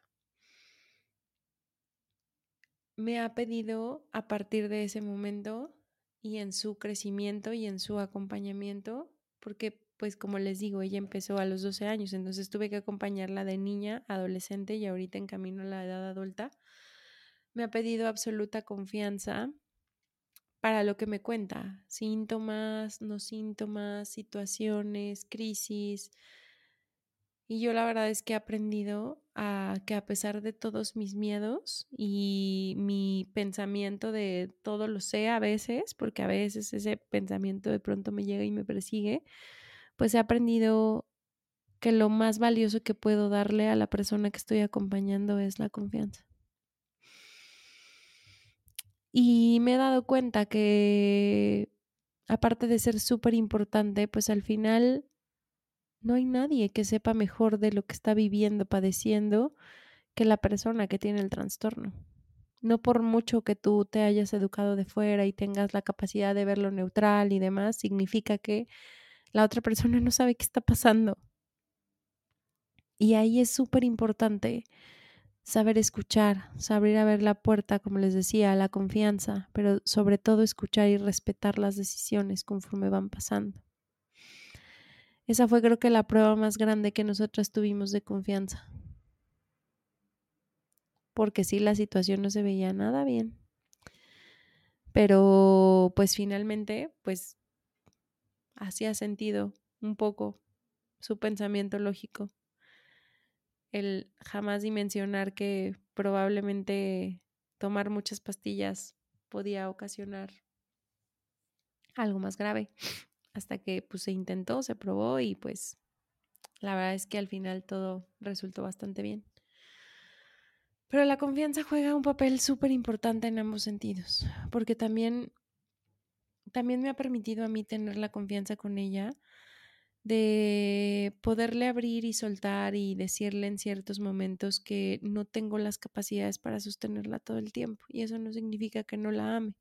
Speaker 1: me ha pedido a partir de ese momento y en su crecimiento y en su acompañamiento, porque pues como les digo, ella empezó a los 12 años, entonces tuve que acompañarla de niña, adolescente y ahorita en camino a la edad adulta. Me ha pedido absoluta confianza para lo que me cuenta, síntomas, no síntomas, situaciones, crisis, y yo la verdad es que he aprendido a que a pesar de todos mis miedos y mi pensamiento de todo lo sé a veces, porque a veces ese pensamiento de pronto me llega y me persigue, pues he aprendido que lo más valioso que puedo darle a la persona que estoy acompañando es la confianza. Y me he dado cuenta que aparte de ser súper importante, pues al final no hay nadie que sepa mejor de lo que está viviendo, padeciendo, que la persona que tiene el trastorno. No por mucho que tú te hayas educado de fuera y tengas la capacidad de verlo neutral y demás, significa que la otra persona no sabe qué está pasando. Y ahí es súper importante saber escuchar, saber abrir la puerta, como les decía, a la confianza, pero sobre todo escuchar y respetar las decisiones conforme van pasando. Esa fue creo que la prueba más grande que nosotras tuvimos de confianza. Porque sí, la situación no se veía nada bien. Pero pues finalmente, pues hacía sentido un poco su pensamiento lógico. El jamás dimensionar que probablemente tomar muchas pastillas podía ocasionar algo más grave hasta que pues se intentó, se probó y pues la verdad es que al final todo resultó bastante bien. Pero la confianza juega un papel súper importante en ambos sentidos, porque también, también me ha permitido a mí tener la confianza con ella de poderle abrir y soltar y decirle en ciertos momentos que no tengo las capacidades para sostenerla todo el tiempo. Y eso no significa que no la ame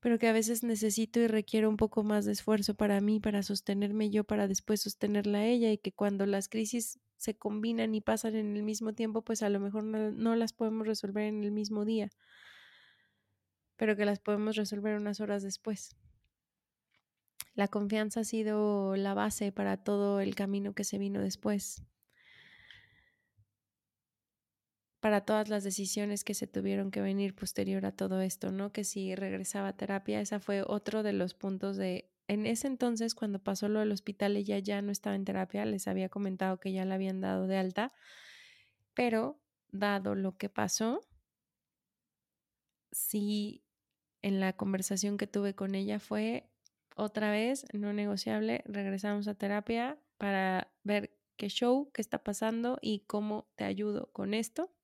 Speaker 1: pero que a veces necesito y requiero un poco más de esfuerzo para mí, para sostenerme yo, para después sostenerla a ella y que cuando las crisis se combinan y pasan en el mismo tiempo, pues a lo mejor no, las podemos resolver en el mismo día, pero que las podemos resolver unas horas después. La confianza ha sido la base para todo el camino que se vino después. Para todas las decisiones que se tuvieron que venir posterior a todo esto, ¿no? Que si regresaba a terapia, esa fue otro de los puntos de, en ese entonces, cuando pasó lo del hospital, ella ya no estaba en terapia, les había comentado que ya la habían dado de alta, pero dado lo que pasó, sí, en la conversación que tuve con ella fue otra vez, no negociable, regresamos a terapia para ver qué show, qué está pasando y cómo te ayudo con esto.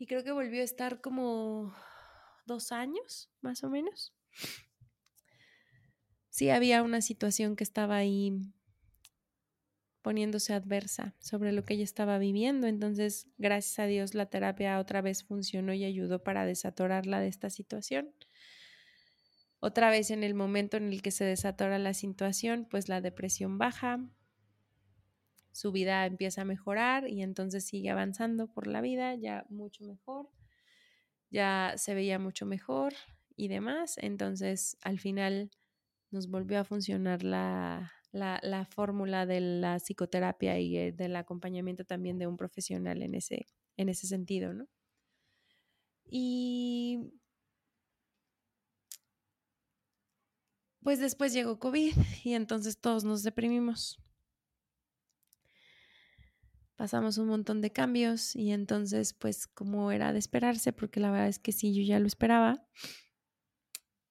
Speaker 1: Y creo que volvió a estar como dos años, más o menos. Sí, había una situación que estaba ahí poniéndose adversa sobre lo que ella estaba viviendo. Entonces, gracias a Dios, la terapia otra vez funcionó y ayudó para desatorarla de esta situación. Otra vez en el momento en el que se desatora la situación, pues la depresión baja, su vida empieza a mejorar y entonces sigue avanzando por la vida ya mucho mejor, ya se veía mucho mejor y demás. Entonces, al final nos volvió a funcionar la, la, fórmula de la psicoterapia y eh, del acompañamiento también de un profesional en ese, en ese sentido, ¿no? Y pues después llegó COVID y entonces todos nos deprimimos. Pasamos un montón de cambios y entonces pues como era de esperarse, porque la verdad es que sí, yo ya lo esperaba,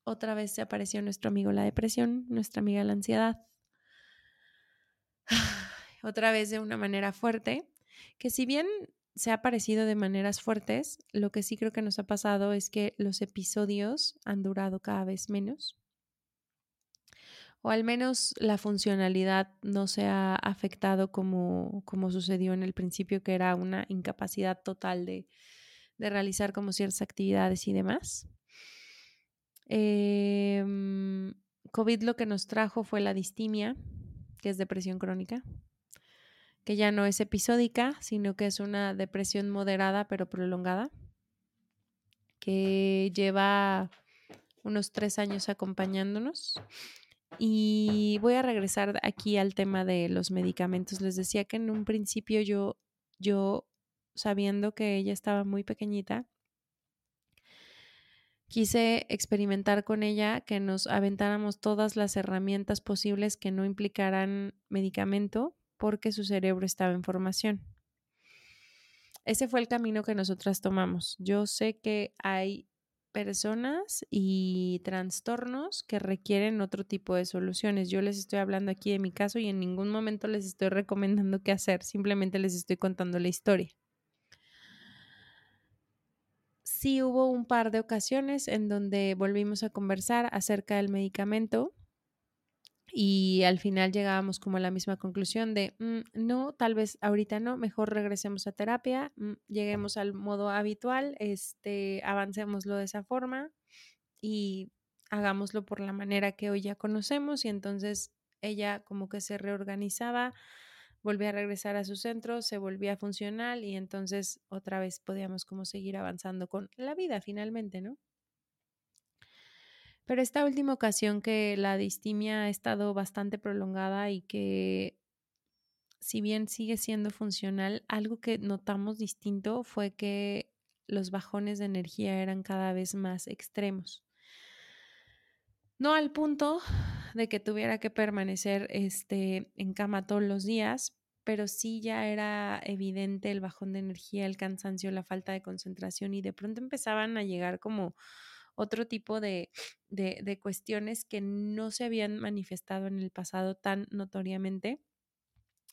Speaker 1: otra vez se apareció nuestro amigo la depresión, nuestra amiga la ansiedad [sighs] otra vez de una manera fuerte, que si bien se ha aparecido de maneras fuertes, lo que sí creo que nos ha pasado es que los episodios han durado cada vez menos. O al menos la funcionalidad no se ha afectado como, como sucedió en el principio, que era una incapacidad total de, de realizar como ciertas actividades y demás. Em, COVID lo que nos trajo fue la distimia, que es depresión crónica, que ya no es episódica, sino que es una depresión moderada pero prolongada, que lleva unos tres años acompañándonos. Y voy a regresar aquí al tema de los medicamentos. Les decía que en un principio yo, yo sabiendo que ella estaba muy pequeñita, quise experimentar con ella que nos aventáramos todas las herramientas posibles que no implicaran medicamento porque su cerebro estaba en formación. Ese fue el camino que nosotras tomamos. Yo sé que hay personas y trastornos que requieren otro tipo de soluciones. Yo les estoy hablando aquí de mi caso y en ningún momento les estoy recomendando qué hacer, simplemente les estoy contando la historia sí hubo un par de ocasiones en donde volvimos a conversar acerca del medicamento y al final llegábamos como a la misma conclusión de, mm, no, tal vez ahorita no, mejor regresemos a terapia, mm, lleguemos al modo habitual, este, avancémoslo de esa forma y hagámoslo por la manera que hoy ya conocemos y entonces ella como que se reorganizaba volvía a regresar a su centro, se volvía funcional y entonces otra vez podíamos como seguir avanzando con la vida finalmente, ¿no? Pero esta última ocasión que la distimia ha estado bastante prolongada y que si bien sigue siendo funcional, algo que notamos distinto fue que los bajones de energía eran cada vez más extremos. No al punto de que tuviera que permanecer este, en cama todos los días, pero sí ya era evidente el bajón de energía, el cansancio, la falta de concentración y de pronto empezaban a llegar como otro tipo de, de, cuestiones que no se habían manifestado en el pasado tan notoriamente,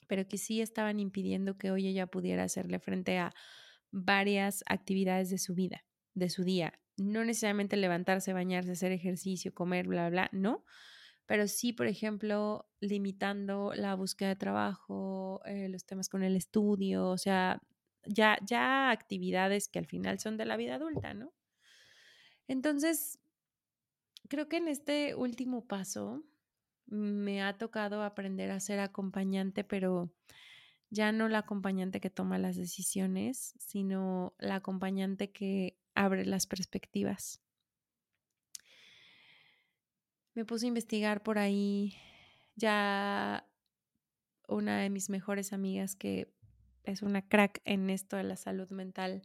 Speaker 1: pero que sí estaban impidiendo que hoy ella pudiera hacerle frente a varias actividades de su vida, de su día. No necesariamente levantarse, bañarse, hacer ejercicio, comer, bla, bla, no, pero sí, por ejemplo, limitando la búsqueda de trabajo, eh, los temas con el estudio, o sea, ya, ya actividades que al final son de la vida adulta, ¿no? Entonces, creo que en este último paso me ha tocado aprender a ser acompañante, pero ya no la acompañante que toma las decisiones, sino la acompañante que abre las perspectivas. Me puse a investigar por ahí ya una de mis mejores amigas que es una crack en esto de la salud mental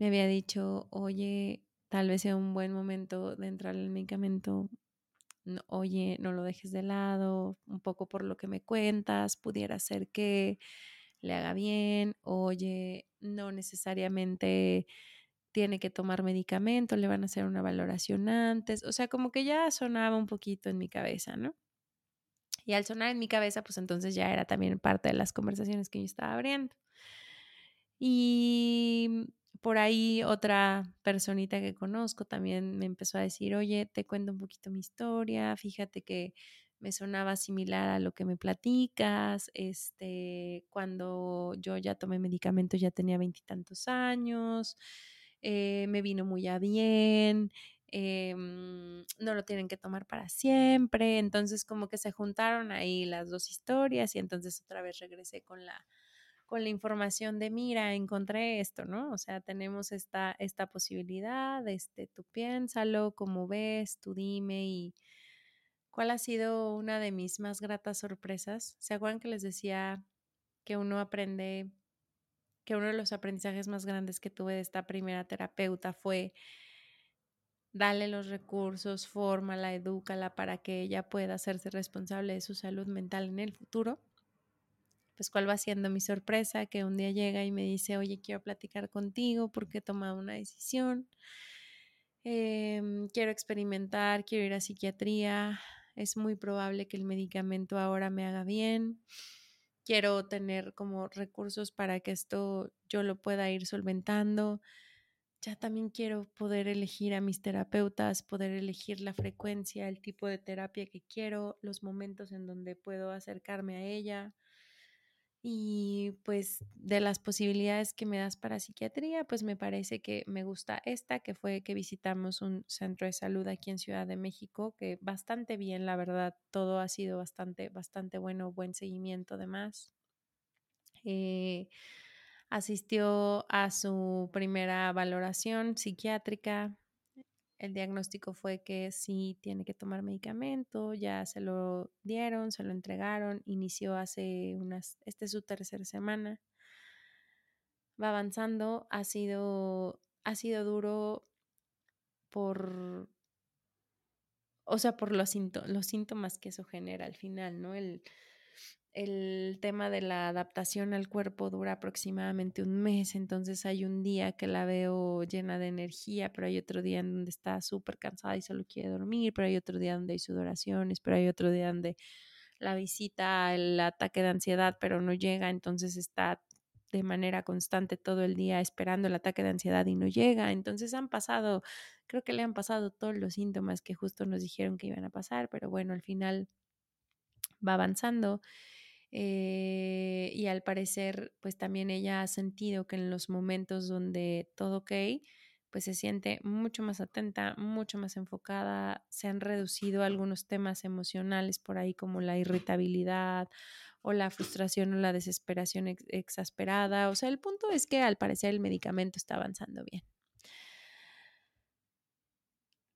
Speaker 1: me había dicho, oye, tal vez sea un buen momento de entrar al medicamento, oye, no lo dejes de lado, un poco por lo que me cuentas, pudiera ser que le haga bien, oye, no necesariamente tiene que tomar medicamento, le van a hacer una valoración antes, o sea, como que ya sonaba un poquito en mi cabeza, ¿no? Y al sonar en mi cabeza, pues entonces ya era también parte de las conversaciones que yo estaba abriendo. Y por ahí otra personita que conozco también me empezó a decir, oye, te cuento un poquito mi historia, fíjate que me sonaba similar a lo que me platicas. Este, cuando yo ya tomé medicamento ya tenía veintitantos años, eh, me vino muy a bien, em, no lo tienen que tomar para siempre. Entonces, como que se juntaron ahí las dos historias y entonces otra vez regresé con la con la información de, mira, encontré esto, ¿no? O sea, tenemos esta, esta posibilidad, este, tú piénsalo, cómo ves, tú dime y cuál ha sido una de mis más gratas sorpresas. ¿Se acuerdan que les decía que uno aprende, que uno de los aprendizajes más grandes que tuve de esta primera terapeuta fue darle los recursos, fórmala, edúcala para que ella pueda hacerse responsable de su salud mental en el futuro? Pues cuál va siendo mi sorpresa, que un día llega y me dice, oye, quiero platicar contigo porque he tomado una decisión, em, quiero experimentar, quiero ir a psiquiatría, es muy probable que el medicamento ahora me haga bien, quiero tener como recursos para que esto yo lo pueda ir solventando. Ya también quiero poder elegir a mis terapeutas, poder elegir la frecuencia, el tipo de terapia que quiero, los momentos en donde puedo acercarme a ella. Y pues de las posibilidades que me das para psiquiatría, pues me parece que me gusta esta, que fue que visitamos un centro de salud aquí en Ciudad de México, que bastante bien, la verdad, todo ha sido bastante, bastante bueno, buen seguimiento además. Eh, asistió a su primera valoración psiquiátrica, el diagnóstico fue que sí tiene que tomar medicamento, ya se lo dieron, se lo entregaron, inició hace unas, esta es su tercera semana, va avanzando, ha sido, ha sido duro por, o sea, por los, los síntomas que eso genera al final, ¿no? El, el tema de la adaptación al cuerpo dura aproximadamente un mes, entonces hay un día que la veo llena de energía, pero hay otro día en donde está súper cansada y solo quiere dormir, pero hay otro día donde hay sudoraciones, pero hay otro día donde la visita el ataque de ansiedad, pero no llega, entonces está de manera constante todo el día esperando el ataque de ansiedad y no llega. Entonces han pasado, creo que le han pasado todos los síntomas que justo nos dijeron que iban a pasar, pero bueno, al final va avanzando eh, y al parecer, pues también ella ha sentido que en los momentos donde todo ok, pues se siente mucho más atenta, mucho más enfocada, se han reducido algunos temas emocionales por ahí como la irritabilidad o la frustración o la desesperación exasperada. O sea, el punto es que al parecer el medicamento está avanzando bien.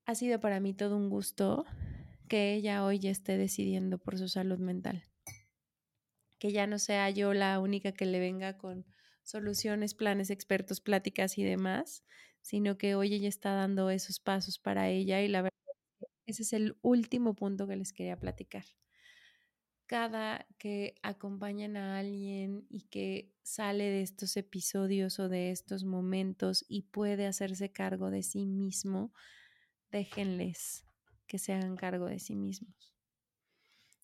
Speaker 1: Ha sido para mí todo un gusto que ella hoy esté decidiendo por su salud mental que ya no sea yo la única que le venga con soluciones, planes, expertos, pláticas y demás, sino que hoy ella está dando esos pasos para ella y la verdad, ese es el último punto que les quería platicar. Cada que acompañan a alguien y que sale de estos episodios o de estos momentos y puede hacerse cargo de sí mismo, déjenles que se hagan cargo de sí mismos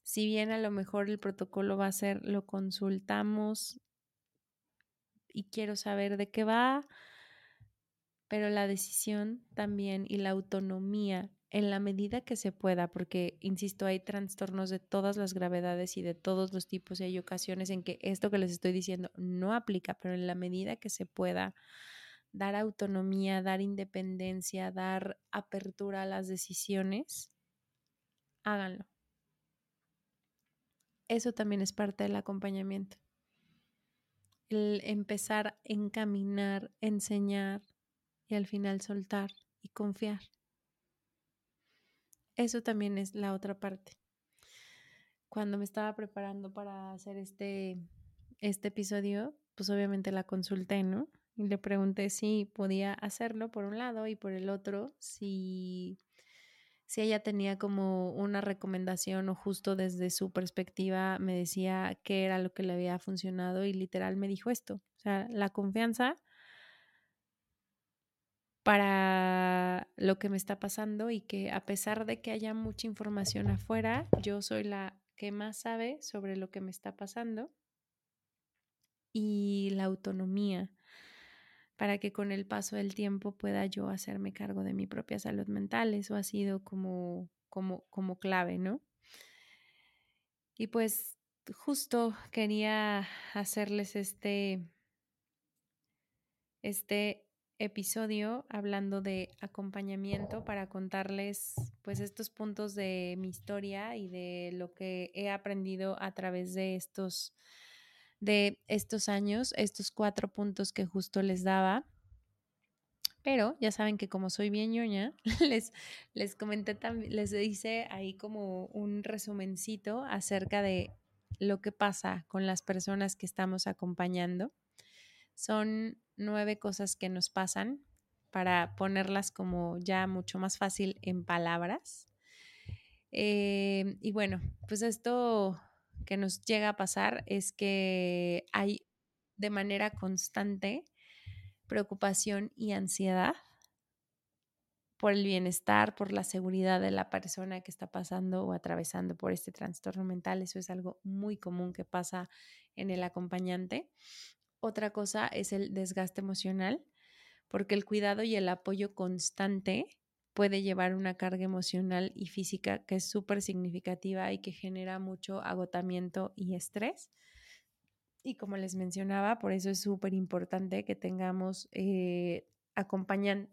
Speaker 1: si bien a lo mejor el protocolo va a ser, lo consultamos y quiero saber de qué va, pero la decisión también y la autonomía en la medida que se pueda, porque, insisto, hay trastornos de todas las gravedades y de todos los tipos y hay ocasiones en que esto que les estoy diciendo no aplica, pero en la medida que se pueda dar autonomía, dar independencia, dar apertura a las decisiones, háganlo eso también es parte del acompañamiento. El empezar a encaminar, enseñar y al final soltar y confiar. Eso también es la otra parte. Cuando me estaba preparando para hacer este, este episodio, pues obviamente la consulté, ¿no? Y le pregunté si podía hacerlo por un lado y por el otro, si si ella tenía como una recomendación o justo desde su perspectiva me decía qué era lo que le había funcionado y literal me dijo esto, o sea, la confianza para lo que me está pasando y que a pesar de que haya mucha información afuera, yo soy la que más sabe sobre lo que me está pasando y la autonomía para que con el paso del tiempo pueda yo hacerme cargo de mi propia salud mental. Eso ha sido como, como, como clave, ¿no? Y pues justo quería hacerles este, este episodio hablando de acompañamiento para contarles pues estos puntos de mi historia y de lo que he aprendido a través de estos de estos años, estos cuatro puntos que justo les daba. Pero ya saben que como soy bien ñoña, [laughs] les, les comenté también, les hice ahí como un resumencito acerca de lo que pasa con las personas que estamos acompañando. Son nueve cosas que nos pasan para ponerlas como ya mucho más fácil en palabras. Eh, y bueno, pues esto que nos llega a pasar es que hay de manera constante preocupación y ansiedad por el bienestar, por la seguridad de la persona que está pasando o atravesando por este trastorno mental. Eso es algo muy común que pasa en el acompañante. Otra cosa es el desgaste emocional, porque el cuidado y el apoyo constante puede llevar una carga emocional y física que es súper significativa y que genera mucho agotamiento y estrés. Y como les mencionaba, por eso es súper importante que tengamos eh, acompañan,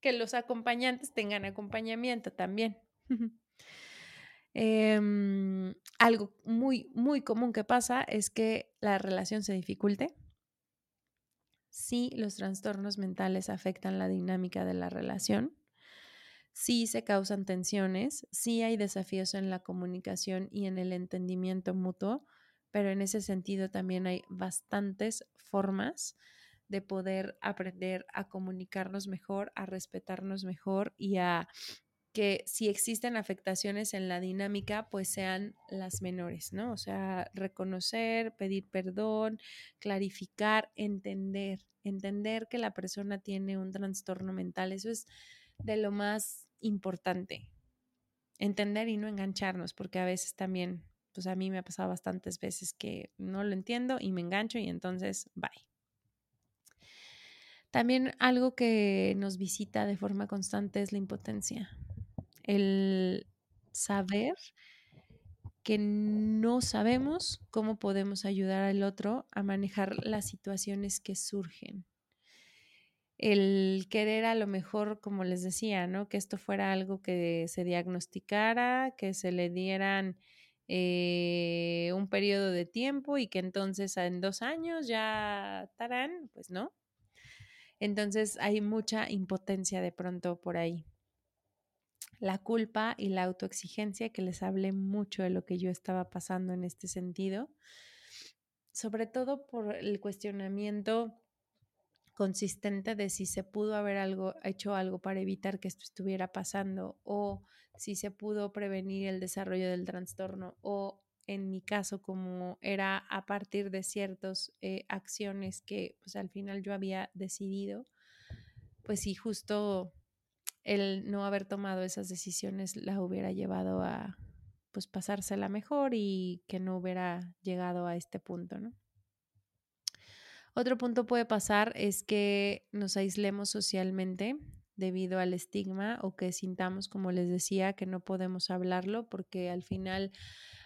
Speaker 1: que los acompañantes tengan acompañamiento también. [laughs] Em, algo muy, muy común que pasa es que la relación se dificulte. Si los trastornos mentales afectan la dinámica de la relación. Sí se causan tensiones, sí hay desafíos en la comunicación y en el entendimiento mutuo, pero en ese sentido también hay bastantes formas de poder aprender a comunicarnos mejor, a respetarnos mejor y a que si existen afectaciones en la dinámica, pues sean las menores, ¿no? O sea, reconocer, pedir perdón, clarificar, entender, entender que la persona tiene un trastorno mental, eso es de lo más importante. Entender y no engancharnos, porque a veces también, pues a mí me ha pasado bastantes veces que no lo entiendo y me engancho y entonces, bye. También algo que nos visita de forma constante es la impotencia el saber que no sabemos cómo podemos ayudar al otro a manejar las situaciones que surgen. El querer a lo mejor, como les decía, ¿no? Que esto fuera algo que se diagnosticara, que se le dieran eh, un periodo de tiempo y que entonces en dos años ya estarán, pues no. Entonces hay mucha impotencia de pronto por ahí la culpa y la autoexigencia, que les hablé mucho de lo que yo estaba pasando en este sentido, sobre todo por el cuestionamiento consistente de si se pudo haber algo, hecho algo para evitar que esto estuviera pasando o si se pudo prevenir el desarrollo del trastorno o en mi caso como era a partir de ciertas eh, acciones que pues al final yo había decidido, pues sí, justo el no haber tomado esas decisiones la hubiera llevado a pues pasársela mejor y que no hubiera llegado a este punto, ¿no? Otro punto puede pasar es que nos aislemos socialmente debido al estigma o que sintamos, como les decía, que no podemos hablarlo porque al final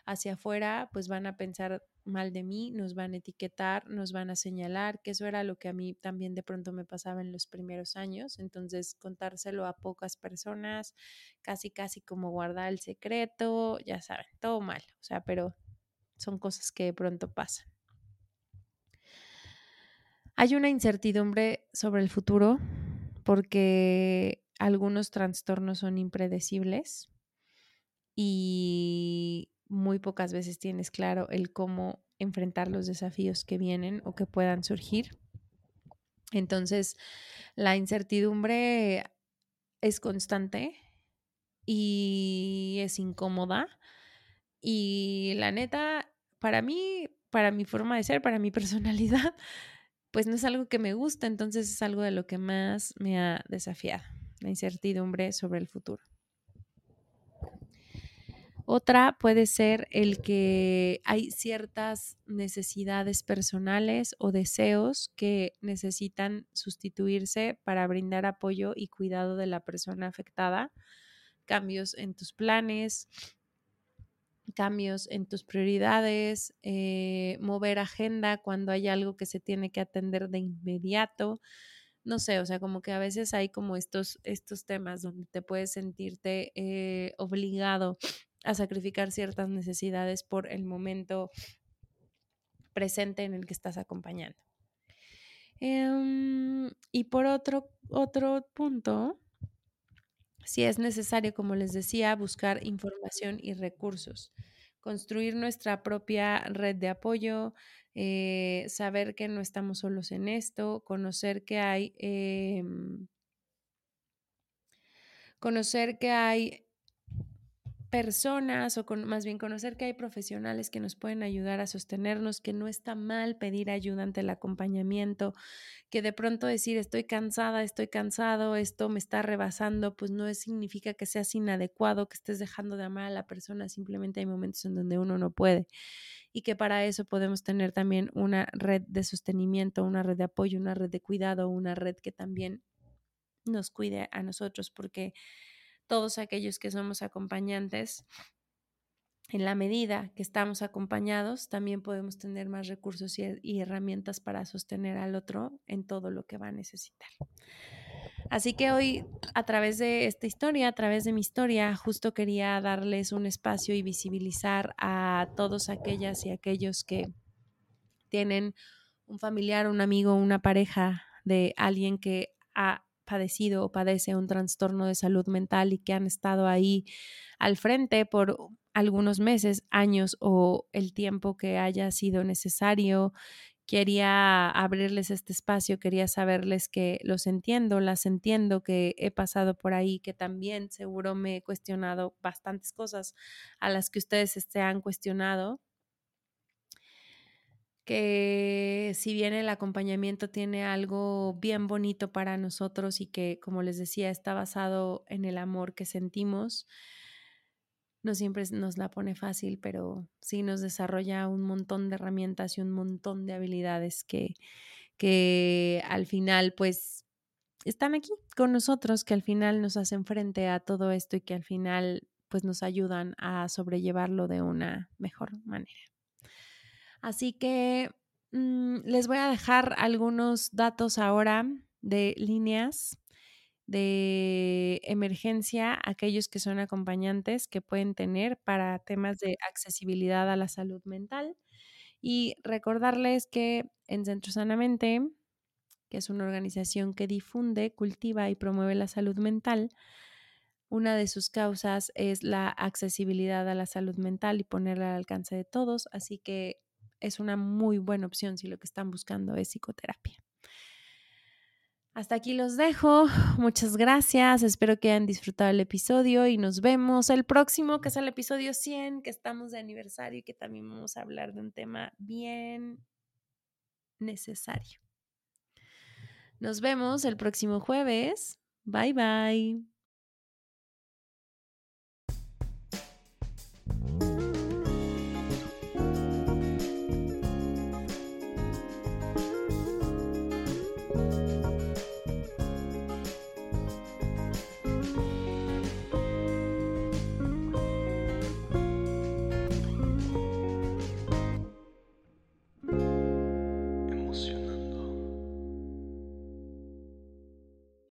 Speaker 1: hacia afuera pues van a pensar mal de mí, nos van a etiquetar, nos van a señalar, que eso era lo que a mí también de pronto me pasaba en los primeros años. Entonces, contárselo a pocas personas, casi, casi como guardar el secreto, ya saben, todo mal. O sea, pero son cosas que de pronto pasan. Hay una incertidumbre sobre el futuro porque algunos trastornos son impredecibles y muy pocas veces tienes claro el cómo enfrentar los desafíos que vienen o que puedan surgir. Entonces, la incertidumbre es constante y es incómoda. Y la neta, para mí, para mi forma de ser, para mi [laughs] personalidad, pues no es algo que me gusta, entonces es algo de lo que más me ha desafiado, la incertidumbre sobre el futuro. Otra puede ser el que hay ciertas necesidades personales o deseos que necesitan sustituirse para brindar apoyo y cuidado de la persona afectada, cambios en tus planes, cambios en tus prioridades, eh, mover agenda cuando hay algo que se tiene que atender de inmediato. No sé, o sea, como que a veces hay como estos, estos temas donde te puedes sentirte eh, obligado a sacrificar ciertas necesidades por el momento presente en el que estás acompañando. Em, y por otro, otro punto, si es necesario, como les decía, buscar información y recursos, construir nuestra propia red de apoyo, eh, saber que no estamos solos en esto, conocer que hay, em, conocer que hay personas o con, más bien conocer que hay profesionales que nos pueden ayudar a sostenernos, que no está mal pedir ayuda ante el acompañamiento, que de pronto decir estoy cansada, estoy cansado, esto me está rebasando, pues no significa que seas inadecuado, que estés dejando de amar a la persona, simplemente hay momentos en donde uno no puede. Y que para eso podemos tener también una red de sostenimiento, una red de apoyo, una red de cuidado, una red que también nos cuide a nosotros, porque todos aquellos que somos acompañantes, en la medida que estamos acompañados, también podemos tener más recursos y, herramientas para sostener al otro en todo lo que va a necesitar. Así que hoy, a través de esta historia, a través de mi historia, justo quería darles un espacio y visibilizar a todos aquellas y aquellos que tienen un familiar, un amigo, una pareja de alguien que ha padecido o padece un trastorno de salud mental y que han estado ahí al frente por algunos meses, años o el tiempo que haya sido necesario. Quería abrirles este espacio, quería saberles que los entiendo, las entiendo, que he pasado por ahí, que también seguro me he cuestionado bastantes cosas a las que ustedes se han cuestionado que si bien el acompañamiento tiene algo bien bonito para nosotros y que, como les decía, está basado en el amor que sentimos, no siempre nos la pone fácil, pero sí nos desarrolla un montón de herramientas y un montón de habilidades que, que al final, pues, están aquí con nosotros, que al final nos hacen frente a todo esto y que al final, pues, nos ayudan a sobrellevarlo de una mejor manera. Así que mm, les voy a dejar algunos datos ahora de líneas de emergencia, aquellos que son acompañantes que pueden tener para temas de accesibilidad a la salud mental. Y recordarles que en Centro Sanamente, que es una organización que difunde, cultiva y promueve la salud mental, una de sus causas es la accesibilidad a la salud mental y ponerla al alcance de todos. Así que es una muy buena opción si lo que están buscando es psicoterapia. Hasta aquí los dejo. Muchas gracias. Espero que hayan disfrutado el episodio y nos vemos el próximo, que es el episodio 100, que estamos de aniversario y que también vamos a hablar de un tema bien necesario. Nos vemos el próximo jueves. Bye bye.